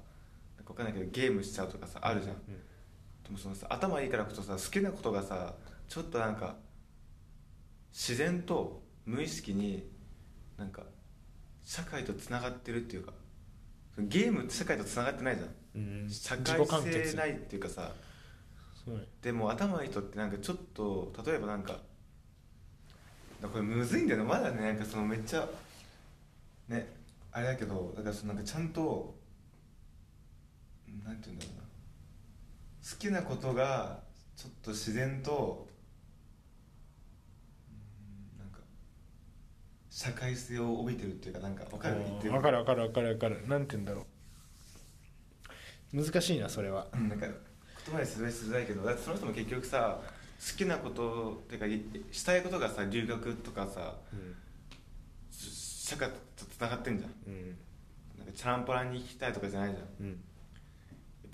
Speaker 2: か分かんないけどゲームしちゃうとかさあるじゃん、
Speaker 1: うん。
Speaker 2: でもそのさ頭いいからこそさ好きなことがさちょっとなんか自然と無意識になんか社会とつながってるっていうかゲームって社会とつながってないじゃん。
Speaker 1: うん。
Speaker 2: 社会性ないっていうかさ。でも頭いい人ってなんかちょっと例えばなんかこれむずいんだよねまだねなんかそのめっちゃねあれだけどだからそのなんかちゃんとなんて言うんだろうな。好きなことがちょっと自然とうんなんか社会性を帯びてるっていうかなんか分かる？言ってる。
Speaker 1: 分かる分かる分かる分かる。なんて言うんだろう。難しいなそれは。
Speaker 2: うんなんか言葉にするしづらいけどだってその人も結局さ好きなことっていうかいしたいことがさ留学とかさ
Speaker 1: うん
Speaker 2: 社会とつながってんじゃん。
Speaker 1: うん。
Speaker 2: なんかチャランポランに行きたいとかじゃないじゃん。や
Speaker 1: うん。
Speaker 2: っ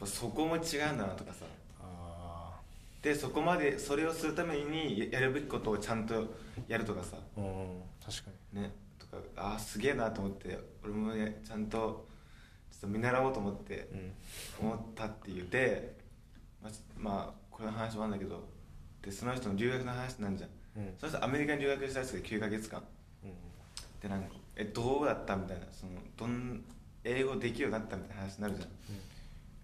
Speaker 2: ぱそこも違うんだなとかさ。
Speaker 1: あ
Speaker 2: でそこまでそれをするためにややるべきことをちゃんとやるとかさ。
Speaker 1: あうん。確か
Speaker 2: ねとかああすげえなと思って俺もねちゃんとちょっと見習おうと思って思ったっていう。でまあ、まあ、これの話もあるんだけどでその人の留学の話なんじゃん。
Speaker 1: うん。
Speaker 2: その人アメリカに留学したらしくて9ヶ月間。
Speaker 1: うん。
Speaker 2: でなんかえどうだったみたいな。そのどん英語できるようになったみたいな話になるじゃん。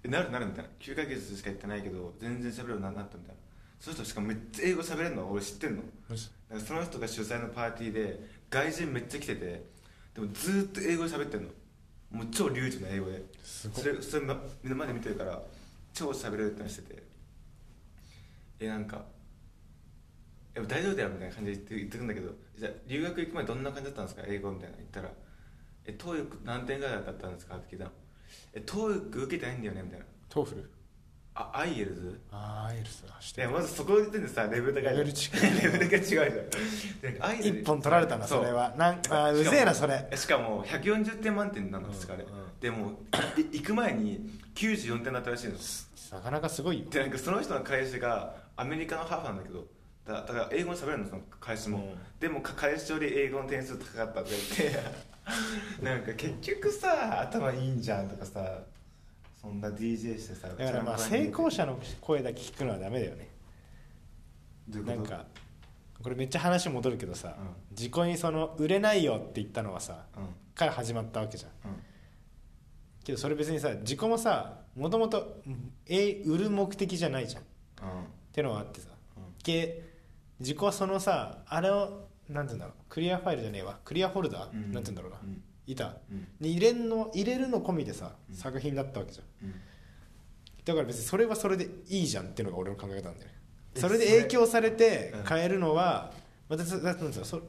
Speaker 2: えなるなるみたいな。9ヶ月しか行ってないけど全然喋るようになったみたいな。その人しかもめっちゃ英語喋れるの？俺知ってんの？だからその人が主催のパーティーで外人めっちゃ来ててでもずーっと英語で喋ってんの。もう超流暢な英語で。す
Speaker 1: ごい
Speaker 2: それそれま目の前で見てるから超喋れるって話してて。えなんか「え大丈夫だよ」みたいな感じで言って言ってくんだけどじゃあ留学行く前どんな感じだったんですか？英語みたいな言ったら「え TOEIC 何点ぐらいだったんですか?」って聞いたの「え TOEIC 受けてないんだよね」みたいな。
Speaker 1: TOEFL「
Speaker 2: あ IELTS?」
Speaker 1: ああ IELTS だし
Speaker 2: いやまずそこでさレベル高い。
Speaker 1: レベル違
Speaker 2: う。レベルが違うじゃん。でアイエルズ。
Speaker 1: 一本取られたなそれは。なんあーうぜえなそれ。
Speaker 2: しかも140点満点な
Speaker 1: ん
Speaker 2: 確かあれ、
Speaker 1: うん
Speaker 2: でもい行く前に94点だったらしいの。
Speaker 1: なかなかすごいよ。
Speaker 2: でなんかその人の彼氏がアメリカのハーフなんだけどだだから英語に喋れるのその彼氏も、
Speaker 1: うん。
Speaker 2: でもか彼氏より英語の点数高かったって言って。なんか結局さ頭いいんじゃんとかさそんな DJ してさ
Speaker 1: だからまあ成功者の声だけ聞くのはダメだよね。なんかこれめっちゃ話戻るけどさ、
Speaker 2: うん。
Speaker 1: 自己にその売れないよって言ったのはさ
Speaker 2: うん。
Speaker 1: から始まったわけじゃん。
Speaker 2: うん。
Speaker 1: けどそれ別にさ自己もさもともとえ売る目的じゃないじゃん。っ
Speaker 2: うん。
Speaker 1: てのはあってさ。
Speaker 2: うん。
Speaker 1: け自己はそのさあれをなんて言うんだろう。クリアファイルじゃねえわ。クリアフォルダー、
Speaker 2: うん。
Speaker 1: なんて言うんだろうな、
Speaker 2: うん
Speaker 1: 板
Speaker 2: うん。
Speaker 1: に入れんの入れるの込みでさ、
Speaker 2: うん。
Speaker 1: 作品だったわけじゃん。
Speaker 2: うん。
Speaker 1: だから別にそれはそれでいいじゃんっていうのが俺の考え方なんだよね。
Speaker 2: え
Speaker 1: それで影響されて
Speaker 2: うん。
Speaker 1: 変えるのは、またなんですよそ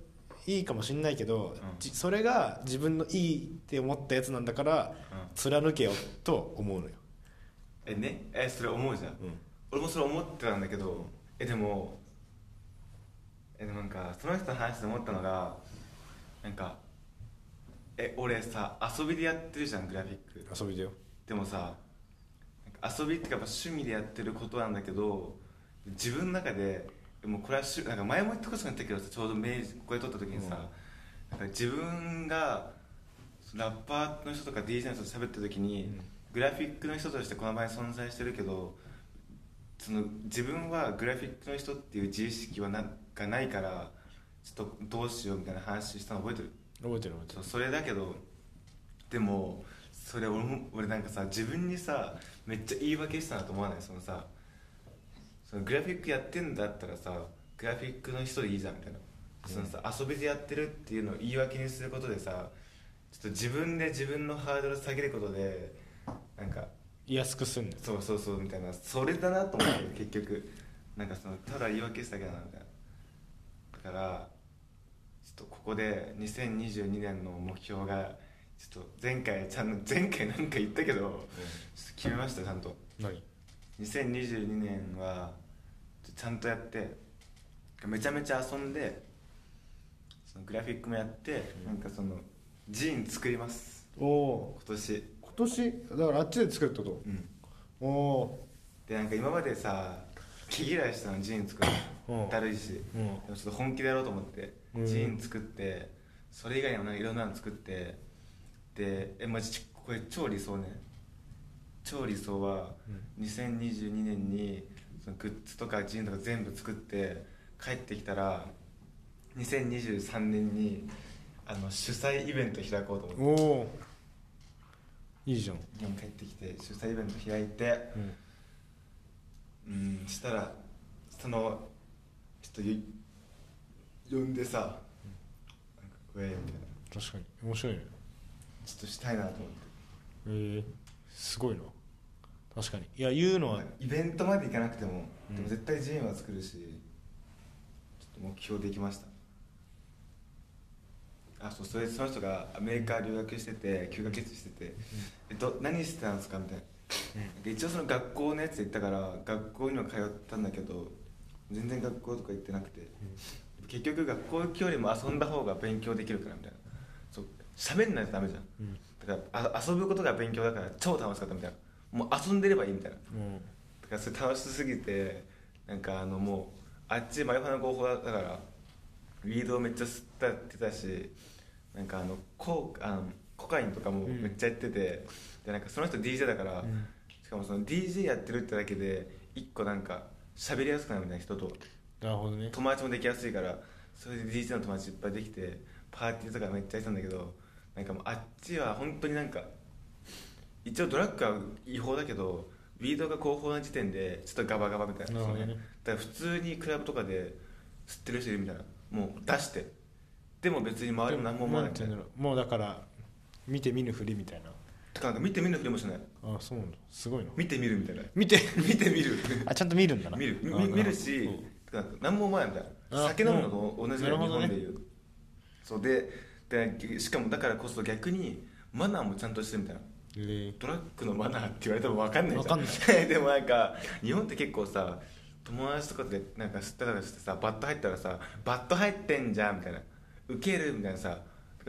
Speaker 1: いいかもしんないけど、それが自分のいいって思ったやつなんだから、貫けよと思うのよ、
Speaker 2: えね？えそれ思うじゃん。俺もそれ思ってたんだけどえでもえでもなんかその人の話で思ったのがなんかえ俺さ遊びでやってるじゃんグラフィック
Speaker 1: 遊びだよ。
Speaker 2: でもさ遊びってやっぱ趣味でやってることなんだけど自分の中でもうこれはなんか前も言ったことがあったけどさちょうど明治ここで撮った時にさ、なんか自分がラッパーの人とか DJ の人と喋ってる時に、
Speaker 1: うん。
Speaker 2: グラフィックの人としてこの場に存在してるけどその自分はグラフィックの人っていう自意識はながないからちょっとどうしようみたいな話したの覚えてる？
Speaker 1: 覚えてる覚えてる。
Speaker 2: それだけどでもそれ俺も俺なんかさ自分にさめっちゃ言い訳したなと思わない？そのさそのグラフィックやってんだったらさグラフィックの人でいいじゃんみたいな、そのさ遊びでやってるっていうのを言い訳にすることでさちょっと自分で自分のハードル下げることでなんか
Speaker 1: 安くすんねん
Speaker 2: そうそうそうみたいな。それだなと思って結局。なんかそのただ言い訳しただけだなみたいな。だからここで2022年の目標がちょっと前回ちゃん前回なんか言ったけど、ちょっと決めましたちゃんと。
Speaker 1: 何
Speaker 2: ？2022年はちゃんとやってめちゃめちゃ遊んでそのグラフィックもやって、なんかそのジーン作ります。
Speaker 1: おお
Speaker 2: 今年。
Speaker 1: 今年？だからあっちで作るってこ
Speaker 2: うん。
Speaker 1: とおお
Speaker 2: でなんか今までさ毛嫌いしたのジーン作る
Speaker 1: うん。
Speaker 2: のだるいし、
Speaker 1: うん。
Speaker 2: でもちょっと本気でやろうと思って、
Speaker 1: うん
Speaker 2: ジーン作ってそれ以外にもなんかいろんなの作ってでえマジちこれ超理想ね。超理想は2022年にそのグッズとかジーンとか全部作って帰ってきたら2023年にあの主催イベント開こうと思って。
Speaker 1: おおいいじゃん。
Speaker 2: 日本帰ってきて主催イベント開いて
Speaker 1: うん。
Speaker 2: うんしたらそのちょっとゆ呼んでさなんかウェイみたいな。
Speaker 1: 確かに。面白いね。
Speaker 2: ちょっとしたいなと思って。
Speaker 1: えー、すごいな。確かに。いや言うのは。
Speaker 2: イベントまで行かなくても、
Speaker 1: うん。
Speaker 2: でも絶対ジーンは作るしちょっと目標できました。あそうそれその人がアメリカ留学してて休学してて、えっと何してたんですかみたいな。で一応その学校のやつ行ったから学校には通ったんだけど全然学校とか行ってなくて、結局学校行くよりも遊んだ方が勉強できるからみたいな。そう喋んないとダメじゃん。
Speaker 1: うん。
Speaker 2: だからあ遊ぶことが勉強だから超楽しかったみたいな。もう遊んでればいいみたいな。
Speaker 1: うん。
Speaker 2: だからそれ楽しすぎてなんかあのもうあっちマリファナ合法だからウィードをめっちゃ吸ったってたしなんかあのコあのコカインとかもめっちゃやってて、でなんかその人 DJ だから、
Speaker 1: うん。
Speaker 2: しかもその DJ やってるってだけで一個なんか喋りやすくなるみたいな人と
Speaker 1: なるほどね。
Speaker 2: 友達もできやすいからそれで DJ の友達いっぱいできてパーティーとかめっちゃやってたんだけどなんかもうあっちは本当になんか一応ドラッグは違法だけどウィードが合法な時点でちょっとガバガバみたいな
Speaker 1: なね。
Speaker 2: だから普通にクラブとかで吸ってる人いるみたいなもう出して。でも別に周りも何も思わない。
Speaker 1: もうだから見て見ぬふりみたいな。
Speaker 2: とかなんか見て見ぬふりもしない。
Speaker 1: あそうなんだ。すごいな。
Speaker 2: 見て見るみたいな。
Speaker 1: 見て。
Speaker 2: 見て見る。
Speaker 1: あちゃんと見るんだな。
Speaker 2: 見る。見るし
Speaker 1: うん
Speaker 2: てか何も思わないみたいな。
Speaker 1: あ
Speaker 2: 酒飲むのと同じぐらい日本でいう。そうででしかもだからこそ逆にマナーもちゃんとしてるみたいな。
Speaker 1: え。ー
Speaker 2: ドラッグのマナーって言われても分かんないじゃん。
Speaker 1: 分かんな
Speaker 2: でもなんか日本って結構さ友達とかでなんか吸ったりしてさバット入ったらさバット入ってんじゃんみたいな。ウケるみたいなさ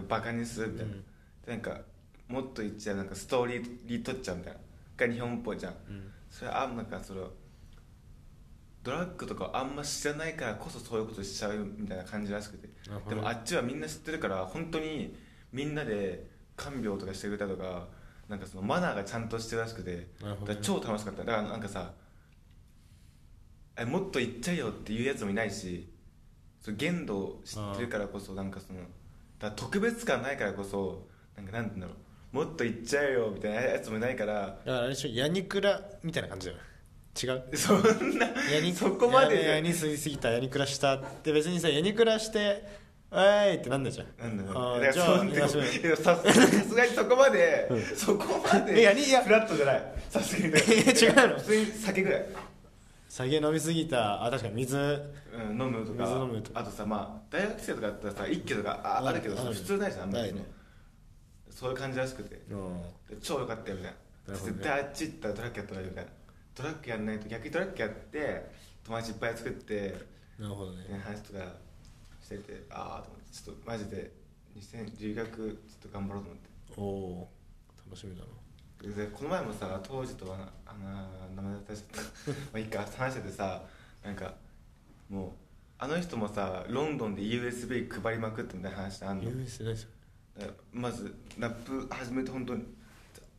Speaker 2: バカにするみたいな、
Speaker 1: うん。
Speaker 2: でなんかもっと言っちゃうなんかストーリー取っちゃうみたいな。が日本っぽいじゃん、
Speaker 1: うん。
Speaker 2: それあんなんかそのドラッグとかあんま知らないからこそそういうことしちゃうみたいな感じらしくて。でもあっちはみんな知ってるから本当にみんなで看病とかしてくれたとかなんかそのマナーがちゃんとしてるらしくて。超楽しかった。だからなんかさえもっと言っちゃえよっていうやつもいないしそう限度を知ってるからこそなんかそのだ特別感ないからこそなんかなんて言うんだろう。もっと言っちゃえよみたいなやつもいないから。
Speaker 1: だからあれでしょヤニクラみたいな感じだよ違う？
Speaker 2: そんな
Speaker 1: ヤニ
Speaker 2: そこまで
Speaker 1: ヤニ吸いすぎたヤニクラしたって別にさヤニクラして「おい!」ってなんだじゃん
Speaker 2: なんだろ
Speaker 1: あー
Speaker 2: うだ
Speaker 1: じゃあ
Speaker 2: ささすがにそこまで、そこまで
Speaker 1: いやいや
Speaker 2: フラットじゃないさすがに
Speaker 1: や違うの
Speaker 2: 普通に酒ぐらい、
Speaker 1: 酒飲みすぎたあ確かに水
Speaker 2: うん、飲むとか
Speaker 1: 水飲むとか
Speaker 2: あとさまあ大学生とかだったらさ一気とかああるけど普通ないじゃんあんまり
Speaker 1: ね
Speaker 2: そういう感じらしくて超良かったよみたいな絶対あっち行ったらドラッグやったらいいみたいなドラッグやんないと逆にドラッグやって友達いっぱい作って
Speaker 1: なるほどね。
Speaker 2: ね、話とかしててああと思ってちょっとマジで2000留学ちょっと頑張ろうと思って。
Speaker 1: おおー楽しみだな。
Speaker 2: でこの前もさ当時とはなあの名前出しちゃった。まあいいか話しててさなんかもうあの人もさロンドンで USB 配りまくってみたいな話あんの。
Speaker 1: US ないですよ
Speaker 2: だからまずラップ始めて本当に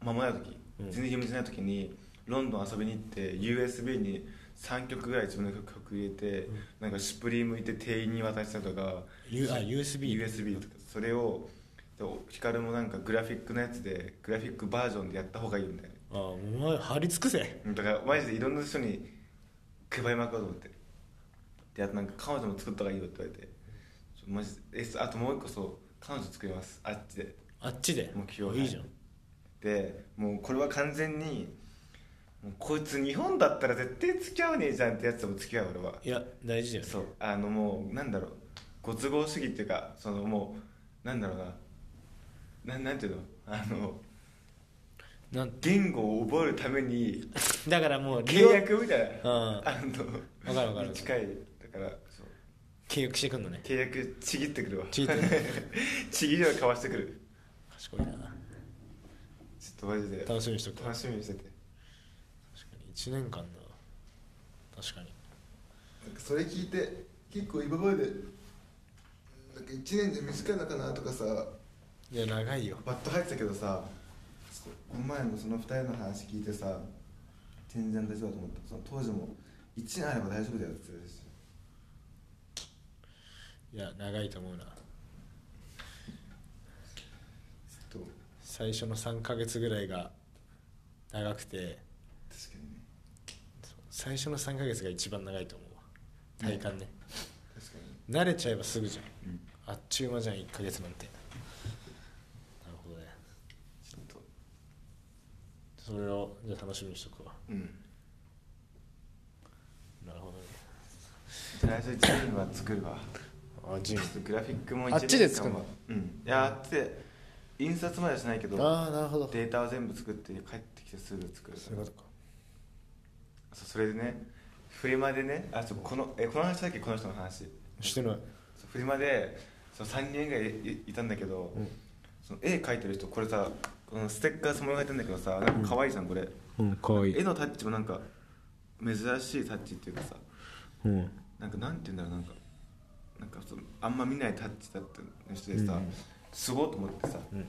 Speaker 2: 間もない時、
Speaker 1: うん。
Speaker 2: 全然有名じゃない時にロンドン遊びに行って USB に3曲ぐらい自分の曲入れて、
Speaker 1: うん。
Speaker 2: なんかシュプリームいて店員に渡したとか
Speaker 1: U あ USB
Speaker 2: USB とかそれをでヒカルもなんかグラフィックのやつでグラフィックバージョンでやった方がいいみたい
Speaker 1: ああお前張り尽くせ
Speaker 2: なだからマジでいろんな人に配りまくろうと思って。であとなんか彼女も作った方がいいよって言われて。マジでえあともう一個そう彼女作ります。あっちで。
Speaker 1: あっちで？
Speaker 2: 目標
Speaker 1: いいじゃん。
Speaker 2: でもうこれは完全にもうこいつ日本だったら絶対付き合わねえじゃんってやつとも付き合う俺は。い
Speaker 1: や大事だよね。
Speaker 2: そう。あのもうなんだろう。ご都合主義っていうかそのもうなんだろうな。なんなんていうの？あの
Speaker 1: なん
Speaker 2: 言語を覚えるために
Speaker 1: だからもう
Speaker 2: 契約みたいな。
Speaker 1: うん。
Speaker 2: あの
Speaker 1: わかるわかる
Speaker 2: に近いだからそう。
Speaker 1: 契約してくんのね。
Speaker 2: 契約ちぎってくるわ。
Speaker 1: ちぎってく
Speaker 2: ちぎりは交わしてくる。
Speaker 1: 賢いな。
Speaker 2: ちょっとマジで。
Speaker 1: 楽しみにしとく
Speaker 2: 楽しみにしてて
Speaker 1: 1年間だ確かに。
Speaker 2: それ聞いて結構今までなんか1年で短いのかなとかさ
Speaker 1: いや長いよ。
Speaker 2: バッと入ってたけどさこの前のその2人の話聞いてさ全然大丈夫だと思った。その当時も1年あれば大丈夫だよって言ってたし。
Speaker 1: いや長いと思うな。
Speaker 2: ちょっと。
Speaker 1: 最初の3ヶ月ぐらいが長くて最初の3ヶ月が一番長いと思うわ。体感ね。
Speaker 2: 確かに。
Speaker 1: 慣れちゃえばすぐじゃん。
Speaker 2: うん。
Speaker 1: あっちゅう間じゃん1ヶ月なんて。なるほどね。
Speaker 2: ちょっと
Speaker 1: それをじゃあ楽しみにしとくわ。
Speaker 2: うん。
Speaker 1: なるほどね。
Speaker 2: とりあえず1年は作るわ。
Speaker 1: あジム。
Speaker 2: グラフィックも
Speaker 1: あっちで作るの？
Speaker 2: うん。いやあっちで印刷まではしないけど
Speaker 1: ああなるほど。
Speaker 2: データを全部作って帰ってきてすぐ作る。
Speaker 1: そういうことか
Speaker 2: それでねフリマでねあそうこのえこの話だっけこの人の話。
Speaker 1: してない。
Speaker 2: そうフリマでそう3人ぐらいいいたんだけど、
Speaker 1: うん。
Speaker 2: その絵描いてる人これさこのステッカーそのまま描いてんだけどさなんか可愛いじゃんこれ、
Speaker 1: うん。かわいい。
Speaker 2: 絵のタッチもなんか珍しいタッチっていうかさ
Speaker 1: うん。
Speaker 2: なんかなんて言うんだろうなんかなんかそのあんま見ないタッチだった人でさ、
Speaker 1: うん。
Speaker 2: すごいと思ってさ
Speaker 1: うん。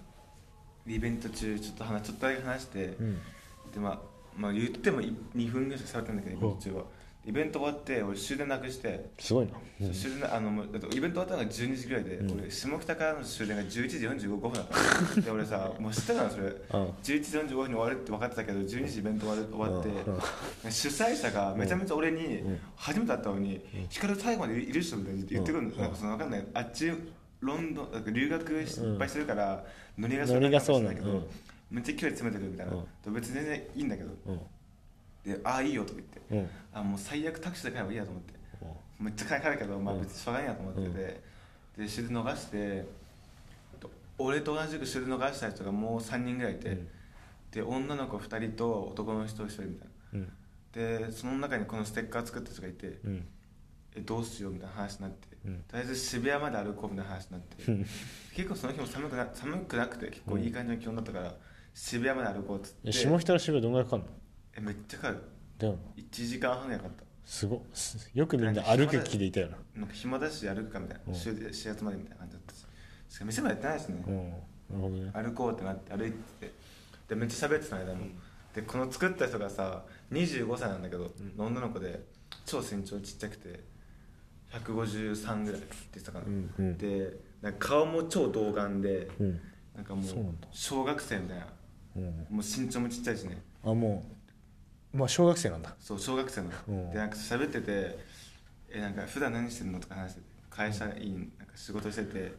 Speaker 2: イベント中ちょっと話ちょっとだけ話して、
Speaker 1: うん。
Speaker 2: でまあまあ言っても2分ぐらいしか喋ったんだけどイベント中は。イベント終わって俺終電なくして、
Speaker 1: すごいな。
Speaker 2: そう終電あのイベント終わったのが12時ぐらいで、
Speaker 1: うん。
Speaker 2: 俺下北からの終電が11時45分だった。で俺さもう知ってたのそれ。
Speaker 1: うん。
Speaker 2: 11時45分に終わるって分かってたけど12時イベント終わる終わって、
Speaker 1: うん。
Speaker 2: 主催者がめちゃめちゃ俺に
Speaker 1: ん。
Speaker 2: 初めて会ったのに「光、最後までいる人」みたいに言ってくるの、
Speaker 1: うん。
Speaker 2: なんかその分かんない。あっちロンドン留学しいっぱいしてるから、ノリが
Speaker 1: ノリがそうなの
Speaker 2: かもしれないけど、
Speaker 1: うん
Speaker 2: めっちゃ距離詰めてるみたいな、
Speaker 1: うん。
Speaker 2: 別に全然いいんだけど。
Speaker 1: うん。
Speaker 2: で「ああいいよ」とか言って。
Speaker 1: うん。
Speaker 2: あもう最悪タクシーで帰ればいいやと思って。めっちゃ金かかるけど、まあ、別にしょうがないやと思ってて、
Speaker 1: うん。
Speaker 2: で終電逃してと俺と同じく終電逃した人がもう3人ぐらいいて、
Speaker 1: うん。
Speaker 2: で女の子2人と男の人1人みたいな。
Speaker 1: うん。
Speaker 2: でその中にこのステッカー作った人がいて、
Speaker 1: うん。
Speaker 2: えどうしようみたいな話になって、
Speaker 1: うん。
Speaker 2: とりあえず渋谷まで歩こうみたいな話になって、
Speaker 1: う ん
Speaker 2: 結構その日も寒くな寒くなくて結構いい感じの気温だったから、渋谷まで歩こうっつって。
Speaker 1: え下北の渋谷どんぐらいかかんの？
Speaker 2: えめっちゃかかる。
Speaker 1: だよな。
Speaker 2: 1時間半ぐらいかかった。
Speaker 1: すごすよくみんな歩く気でいたよな。
Speaker 2: なんか暇だし歩くかみたいな、始発までみたいな感じだったし。しかも店までやってないしね、
Speaker 1: うん。なるほどね。
Speaker 2: 歩こうってなって歩いてでめっちゃ喋ってた間も、でこの作った人がさ25歳なんだけど、の女の子で超身長ちっちゃくて153ぐらいって言ってたかな、
Speaker 1: うんうん。
Speaker 2: でなんか顔も超童顔で、
Speaker 1: うん。
Speaker 2: なんかもう小学生みたいな。
Speaker 1: うん
Speaker 2: もう身長もちっちゃいしね。
Speaker 1: あもうまあ小学生なんだ。
Speaker 2: そう小学生の、
Speaker 1: うん。
Speaker 2: でなんか喋ってて「えなんか普段何してんの?」とか話してて会社員なんか仕事してて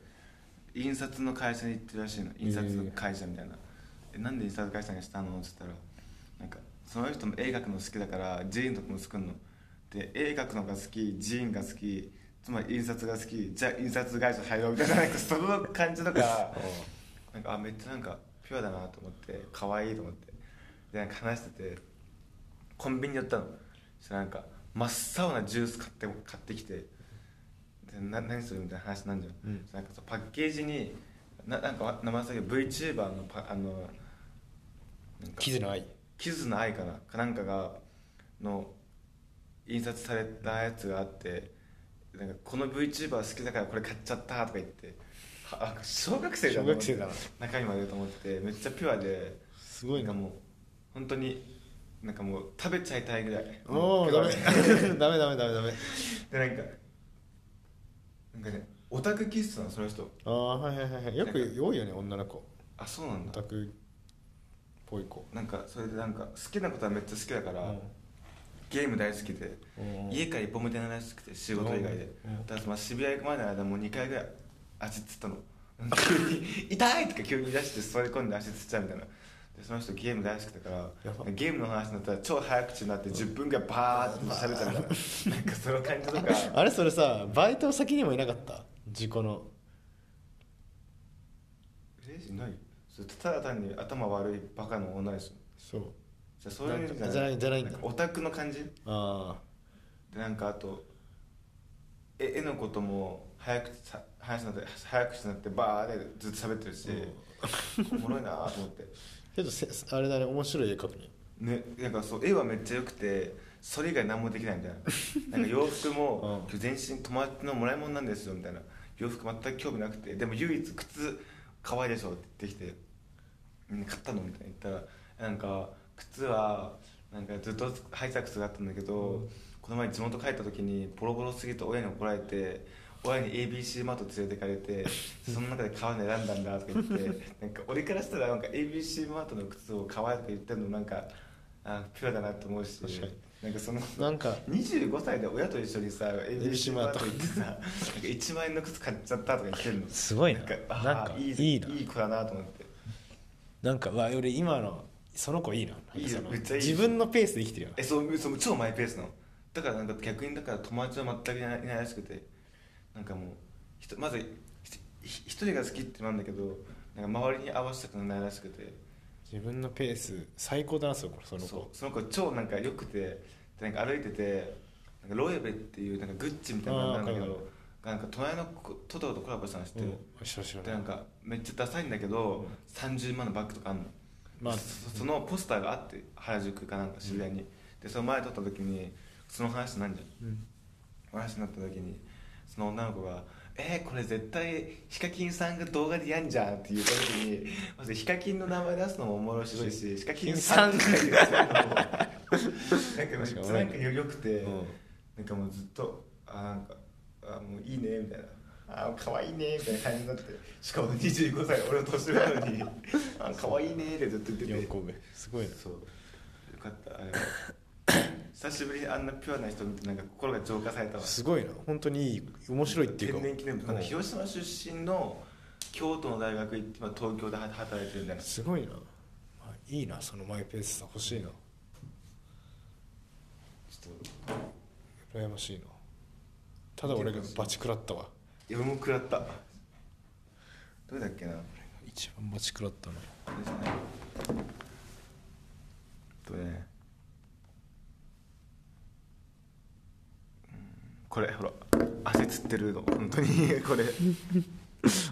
Speaker 2: 印刷の会社に行ってるらしいの。印刷の会社みたいな「えなんで印刷会社にしたの?」って言ったらなんかその人も絵描くの好きだからジーンとかも作るの。で絵描くのが好きジーンが好きつまり印刷が好きじゃあ印刷会社入ろうみたいななんかその感じとか なんかあめっちゃなんかピュアだなと思って可愛いと思ってでなんか話しててコンビニ寄ったの。そしたらなんか真っ青なジュース買って買ってきてでな何するみたいな話なんじゃん、
Speaker 1: うん。
Speaker 2: なんかさパッケージにななんか名前だけど VTuber のパあのなんか
Speaker 1: キズの愛。
Speaker 2: キズの愛かな。かなんかがの印刷されたやつがあってなんかこの VTuber 好きだからこれ買っちゃったとか言ってはあ小学生だな
Speaker 1: 小学生だな。
Speaker 2: 中身までと思ってめっちゃピュアです
Speaker 1: ごいな。
Speaker 2: もう本当になんかもう食べちゃいたいぐらい。
Speaker 1: おお ダメ。ダメダメダメダメ。
Speaker 2: でなんかなんかねオタク気質なのその人。
Speaker 1: ああはいはいはいはい。よく多いよね女の子。
Speaker 2: あそうなんだ。
Speaker 1: オタクっぽい子。
Speaker 2: なんかそれでなんか好きなことはめっちゃ好きだから、
Speaker 1: うん。
Speaker 2: ゲーム大好きで、
Speaker 1: うん。
Speaker 2: 家から一歩も出ないらしくて仕事以外で、
Speaker 1: うん。
Speaker 2: だからまあ渋谷行くまでの間もう2回ぐらい足つったの。急に「痛い!」とか急に出して座り込んで足つっちゃうみたいな。でその人ゲーム大好きだからゲームの話になったら超早口になって10分ぐらいバーって喋ったみたいななんかその感じとか。
Speaker 1: あれそれさバイト先にもいなかった？事故の。
Speaker 2: レイジ？ない。それただ単に頭悪いバカの女です
Speaker 1: そう。
Speaker 2: じゃあそういうの
Speaker 1: じゃない。じゃないんだ。
Speaker 2: オタクの感じ。
Speaker 1: あ
Speaker 2: でなんかあと絵絵のことも早くさ話になって早口になってバーでずっと喋ってるし、おもろいなと思って。
Speaker 1: けどせあれだね面白い絵描くね。
Speaker 2: ねなんかそう絵はめっちゃ良くてそれ以外何もできないみたいな。なんか洋服も、
Speaker 1: うん。
Speaker 2: 全身友達のもらい物なんですよみたいな。洋服全く興味なくてでも唯一靴可愛いでしょって言ってきて「うん買ったの?」みたいな言ったらなんか靴はなんかずっとハイサックスがあったんだけど、この前地元帰った時にボロボロすぎて親に怒られて親に ABC マート連れてかれて その中で買うの選んだんだとか言って なんか俺からしたらなんか ABC マートの靴を可愛いとか言ってるのなんかあピュアだなと思うしなんかその
Speaker 1: なんか
Speaker 2: 25歳で親と一緒にさ ABC マート。行ってさなんか1万円の靴買っちゃったとか言ってるの。
Speaker 1: すごいな。
Speaker 2: なんかあー
Speaker 1: なんか
Speaker 2: いい
Speaker 1: いい
Speaker 2: 子だなと思って。
Speaker 1: なんかわ俺今のその子いいな。
Speaker 2: いいめっちゃいい。
Speaker 1: 自分のペースで生きてるよ
Speaker 2: えそうそう超マイペースなの。だからなんか逆にだから友達は全くいないいないらしくてなんかもうひとまず一人が好きってなんだけどなんか周りに合わせたくないらしくて。
Speaker 1: 自分のペース最高だなそこその
Speaker 2: そう
Speaker 1: 子
Speaker 2: その子超なんか良くてでなんか歩いててなんかロエベっていうなんかグッチみたいなのなんだけどなんか隣の子トトロとコラボしたの知ってる、でなんかめっちゃダサいんだけど、30万のバッグとかあんの、
Speaker 1: まあ
Speaker 2: そそのポスターがあって原宿かなんか渋谷に、でその前撮った時にその話なんじゃん？
Speaker 1: うん。
Speaker 2: 話になった時にその女の子が「えー、これ絶対ヒカキンさんが動画でやんじゃん」って言った時に まずヒカキンの名前出すのもおもろしろいしヒカキンさんって書いてるのも。なんかめっちゃなんかよくて、
Speaker 1: うん。
Speaker 2: なんかもうずっと「あなんかあもういいね」みたいな「あ可愛いね」みたいな感じになってしかも25歳俺の年上なのに「あ可愛いね」ってずっと言ってて。
Speaker 1: 4個上すごいな
Speaker 2: そう。よかった。あれは久しぶりにあんなピュアな人見てなんか心が浄化されたわ。
Speaker 1: すごいな。本当にいい面白いっていうか。
Speaker 2: 天然記念日なんか広島出身の京都の大学行って今東京で働いてるみたいな。
Speaker 1: すごいな、まあ、いいなそのマイペースさ欲しいな。
Speaker 2: ちょっと
Speaker 1: 羨ましいな。ただ俺がバチ食らったわ。
Speaker 2: いや俺も食らった。どれだっけな
Speaker 1: 一番バチ食らったな。
Speaker 2: これじゃないとねうんこれほら汗つってるの。本当に これ、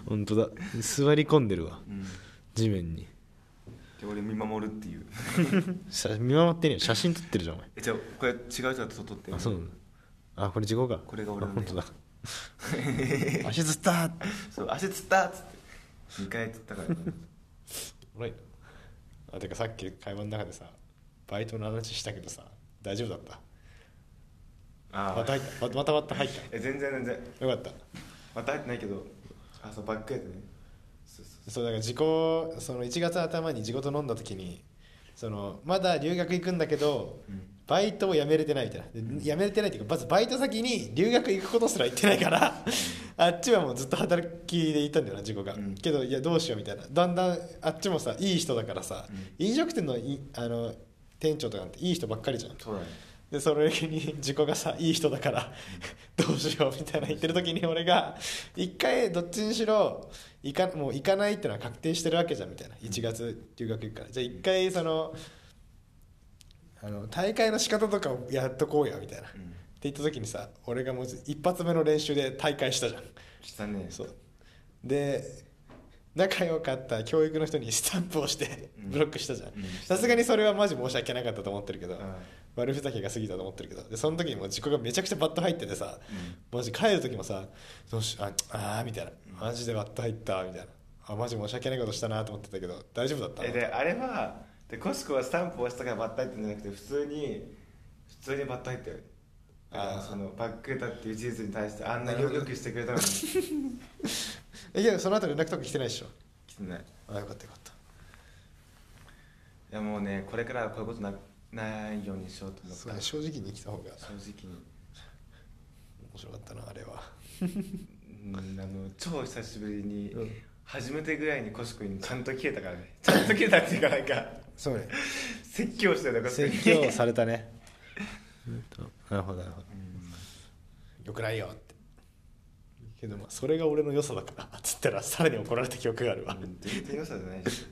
Speaker 1: 本当だ。座り込んでるわ。
Speaker 2: うん、
Speaker 1: 地面に。
Speaker 2: で俺見守るっていう。
Speaker 1: 写見守ってるよ。写真撮ってるじゃんお前。
Speaker 2: えじゃあこれ違う人だと撮ってる
Speaker 1: あそうなんだあこれ事故か。
Speaker 2: これが俺の
Speaker 1: あ本当だ。足つった。ー
Speaker 2: そう足つったっつって。2回つったから、ね、
Speaker 1: おもろい。なあてかさっき会話の中でさバイトの話したけどさ大丈夫だった？
Speaker 2: あ
Speaker 1: また入ったままたまた入っ
Speaker 2: え全然全然。
Speaker 1: たよかった。
Speaker 2: また入ってないけどあそうバックやでね。そうそう
Speaker 1: そう。だから時効その1月頭に地元飲んだ時にそのまだ留学行くんだけど、
Speaker 2: うん。
Speaker 1: バイトを辞めれてないみたいな。で辞めれてないっていうかまずバイト先に留学行くことすら行ってないから あっちはもうずっと働きでいたんだよな自己が、
Speaker 2: うん。
Speaker 1: けどいやどうしようみたいな。だんだんあっちもさいい人だからさ、
Speaker 2: うん。
Speaker 1: 飲食店のいあの店長とかなんていい人ばっかりじゃん。
Speaker 2: そうだね
Speaker 1: でそれに自己がさいい人だからどうしようみたいな言ってる時に俺が一回どっちにしろ行かもう行かないってのは確定してるわけじゃんみたいな。1月留学行くから。じゃあ一回そのあの大会の仕方とかをやっとこうやみたいな、って
Speaker 2: うん
Speaker 1: 言った時にさ俺がもう一発目の練習で大会したじゃん。
Speaker 2: したね。
Speaker 1: そう。で仲良かった教育の人にスタンプをして
Speaker 2: うん。
Speaker 1: ブロックしたじゃん。さすがにそれはマジ申し訳なかったと思ってるけど、
Speaker 2: うん
Speaker 1: 悪ふざけが過ぎたと思ってるけど。でその時にもう自己がめちゃくちゃバット入っててさ、マジ帰る時もさどうしああーみたいな。マジでバット入ったみたいな。あマジ申し訳ないことしたなと思ってたけど大丈夫だった
Speaker 2: えであれはでコスコはスタンプを押したからバッタ入ってんじゃなくて普通に普通にバッタ入ったよ。
Speaker 1: あー。
Speaker 2: そのバックレたっていう事実に対してあんなによくしてくれたのに。
Speaker 1: えいやその後連絡とか来てないでしょ？
Speaker 2: 来てない。い
Speaker 1: あよかったよかった。
Speaker 2: やもうねこれからはこういうことなないようにしようと思った。
Speaker 1: 正直に生きた方が。
Speaker 2: 正直に。
Speaker 1: 面白かったなあれは。
Speaker 2: うんあの超久しぶりに、
Speaker 1: うん。
Speaker 2: 初めてぐらいにコシコにちゃんと消えたからね。ちゃんと消えたっていうかなんか
Speaker 1: そうね。
Speaker 2: 説教してたコ
Speaker 1: 説教されたね。なるほどなるほど。
Speaker 2: うん。
Speaker 1: よくないよって。けどまあそれが俺の良さだからっつったらさらに怒られた記憶があるわ、
Speaker 2: うん全然良さじゃないし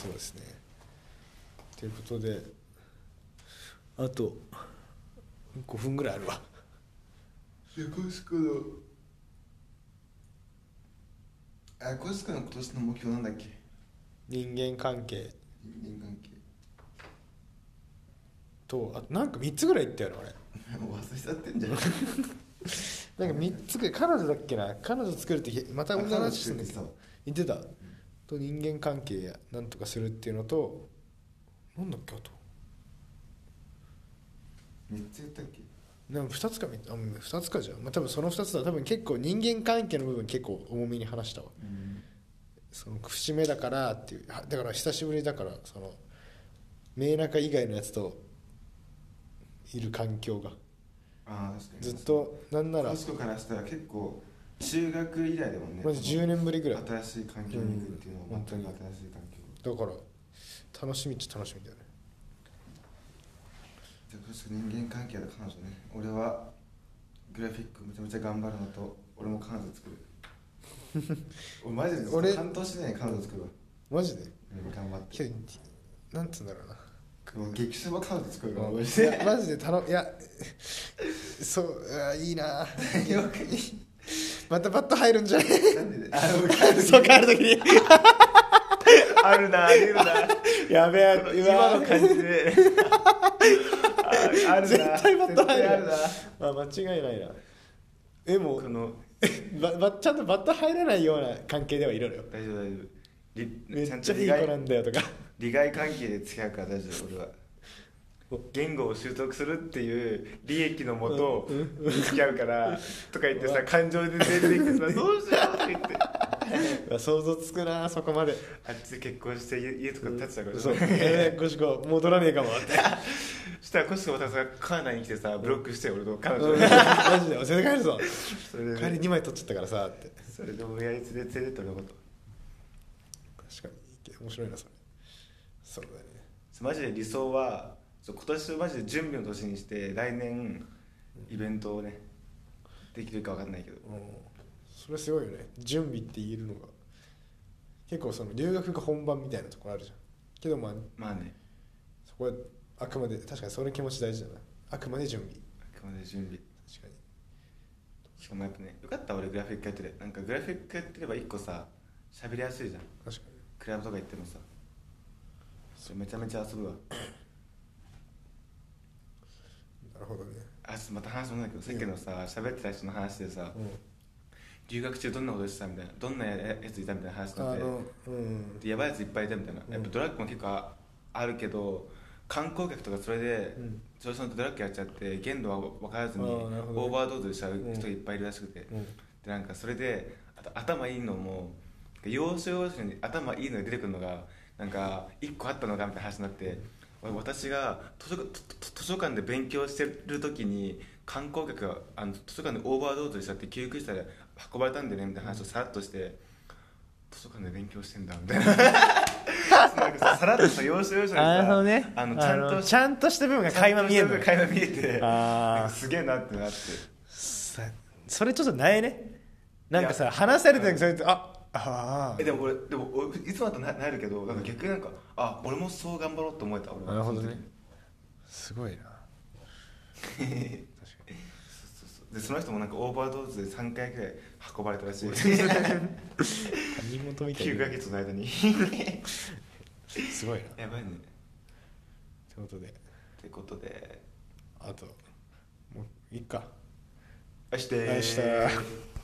Speaker 1: そうですね。ということであと5分ぐらいあるわ。
Speaker 2: でコシコのあコシコの今年の目標なんだっけ？
Speaker 1: 人間関係。
Speaker 2: 人間関係。
Speaker 1: とあとなんか3つぐらい言ったよね俺
Speaker 2: もう忘れちゃってんじゃん。
Speaker 1: なんか3つぐらい彼女だっけな？彼女作るってまた同じ話してんだけど。言ってたと人間関係やなんとかするっていうのとなんだっけあと。
Speaker 2: めっちゃ言ったっけ？
Speaker 1: なんか2つかみあ2つかじゃん、まあ、多分その2つだ。多分結構人間関係の部分結構重めに話したわ。
Speaker 2: うん。
Speaker 1: その節目だからっていう。はだから久しぶりだからその明中以外のやつといる環境が。
Speaker 2: ああ確かに。
Speaker 1: ずっとなんなら。
Speaker 2: コシコからしたら結構中学以来だもんね。
Speaker 1: マジ10年ぶりぐらい。
Speaker 2: 新しい環境に行くっていうのは全く新しい環境。
Speaker 1: だから楽しみっちゃ楽しみだよね。
Speaker 2: じゃあコシコ人間関係だ彼女ね。俺はグラフィックめちゃめちゃ頑張るのと俺も彼女作る。俺マジで
Speaker 1: 俺
Speaker 2: 半年で彼女作るわ。
Speaker 1: マジで？
Speaker 2: うん頑張って。
Speaker 1: なんつうんだろうな。
Speaker 2: もう激そば彼女作るから
Speaker 1: い
Speaker 2: 俺
Speaker 1: やマジで頼いやそういいな またバット入るんじゃないそう帰る時に。
Speaker 2: あるなあるな。
Speaker 1: やべえ
Speaker 2: 今。の感じで。ああるな。
Speaker 1: 絶対バット入る。
Speaker 2: 絶対あ
Speaker 1: 間違いないな。えもう
Speaker 2: この
Speaker 1: ばばちゃんとバット入らないような関係ではいるのよ
Speaker 2: 大丈夫大丈夫。り
Speaker 1: めっ
Speaker 2: ちゃ
Speaker 1: いい子なんだよとか。
Speaker 2: 利害関係で付き合うから大丈夫俺は言語を習得するっていう利益のもと付き合うから とか言ってさ感情で出てきてさどうしようって言って。
Speaker 1: 想像つくなそこまで。
Speaker 2: あっちで結婚して家家とか建てたから。
Speaker 1: そう。えー、ゴシコ戻らねえかも。っ て
Speaker 2: そしたらコシコまたさカナダに来てさブロックして俺と彼女
Speaker 1: マジで絶対帰るぞ。帰り2枚取っちゃったからさって。
Speaker 2: それで親に連れ連れてって俺のこと。
Speaker 1: 確かに面白いなそれ。そうだね。
Speaker 2: マジで理想は今年マジで準備の年にして来年イベントをねできるか分かんないけど。
Speaker 1: うん。それすごいよね。準備って言えるのが。結構その留学が本番みたいなところあるじゃん。けどまあ
Speaker 2: まあね。
Speaker 1: そこはあくまで確かにその気持ち大事だな。あくまで準備。
Speaker 2: あくまで準備。
Speaker 1: 確かに。
Speaker 2: しかもやっぱねよかった俺グラフィックやってて。なんかグラフィックやってれば一個さ喋りやすいじゃん。
Speaker 1: 確かに。
Speaker 2: クラブとか行ってもさ。それめちゃめちゃ遊ぶわ
Speaker 1: なるほどね。
Speaker 2: あちょっとまた話もないけどさっきのさ喋ってた人の話でさ
Speaker 1: うん。
Speaker 2: 留学中どんなことしてたみたいなどんなややついたみたいな話になって
Speaker 1: うん。
Speaker 2: でやばいやついっぱいいたみたいな、
Speaker 1: うん。
Speaker 2: やっぱドラッグも結構ああるけど観光客とかそれで
Speaker 1: うん。
Speaker 2: 調子乗ってドラッグやっちゃって限度は分からずに
Speaker 1: ね。
Speaker 2: オーバードーズしちゃう人がいっぱいいるらしくて、
Speaker 1: うん。
Speaker 2: でなんかそれであと頭いいのも要所要所に頭いいのが出てくるのがなんか一個あったのかみたいな話になって俺私が図書図図書館で勉強してる時に観光客があの図書館でオーバードーズしちゃって救急車で運ばれたんでねみたいな話をさらっとして図書館で勉強してんだみたいな。なんかささらっとさ要所要所にさ
Speaker 1: なるほどね。
Speaker 2: あのちゃんと
Speaker 1: ちゃんとした部分が垣間見えるの
Speaker 2: 垣間見えて
Speaker 1: あ
Speaker 2: すげえなってなって。
Speaker 1: さそれちょっとないね。なんかさ話されてる時それってああ
Speaker 2: えでも俺でも俺いつもだとななるけどなんか逆になんかあ俺もそう頑張ろうと思えた。俺は
Speaker 1: なるほどね。すごいな。
Speaker 2: そうそうそう。でその人もなんかオーバードーズで3回くらい運ばれたらしい。
Speaker 1: 何事みたい
Speaker 2: 9
Speaker 1: な
Speaker 2: ヶ月の間に。
Speaker 1: すごいな。
Speaker 2: やばいね。
Speaker 1: うことで。
Speaker 2: ってことで。
Speaker 1: あともういっか。
Speaker 2: あして
Speaker 1: あした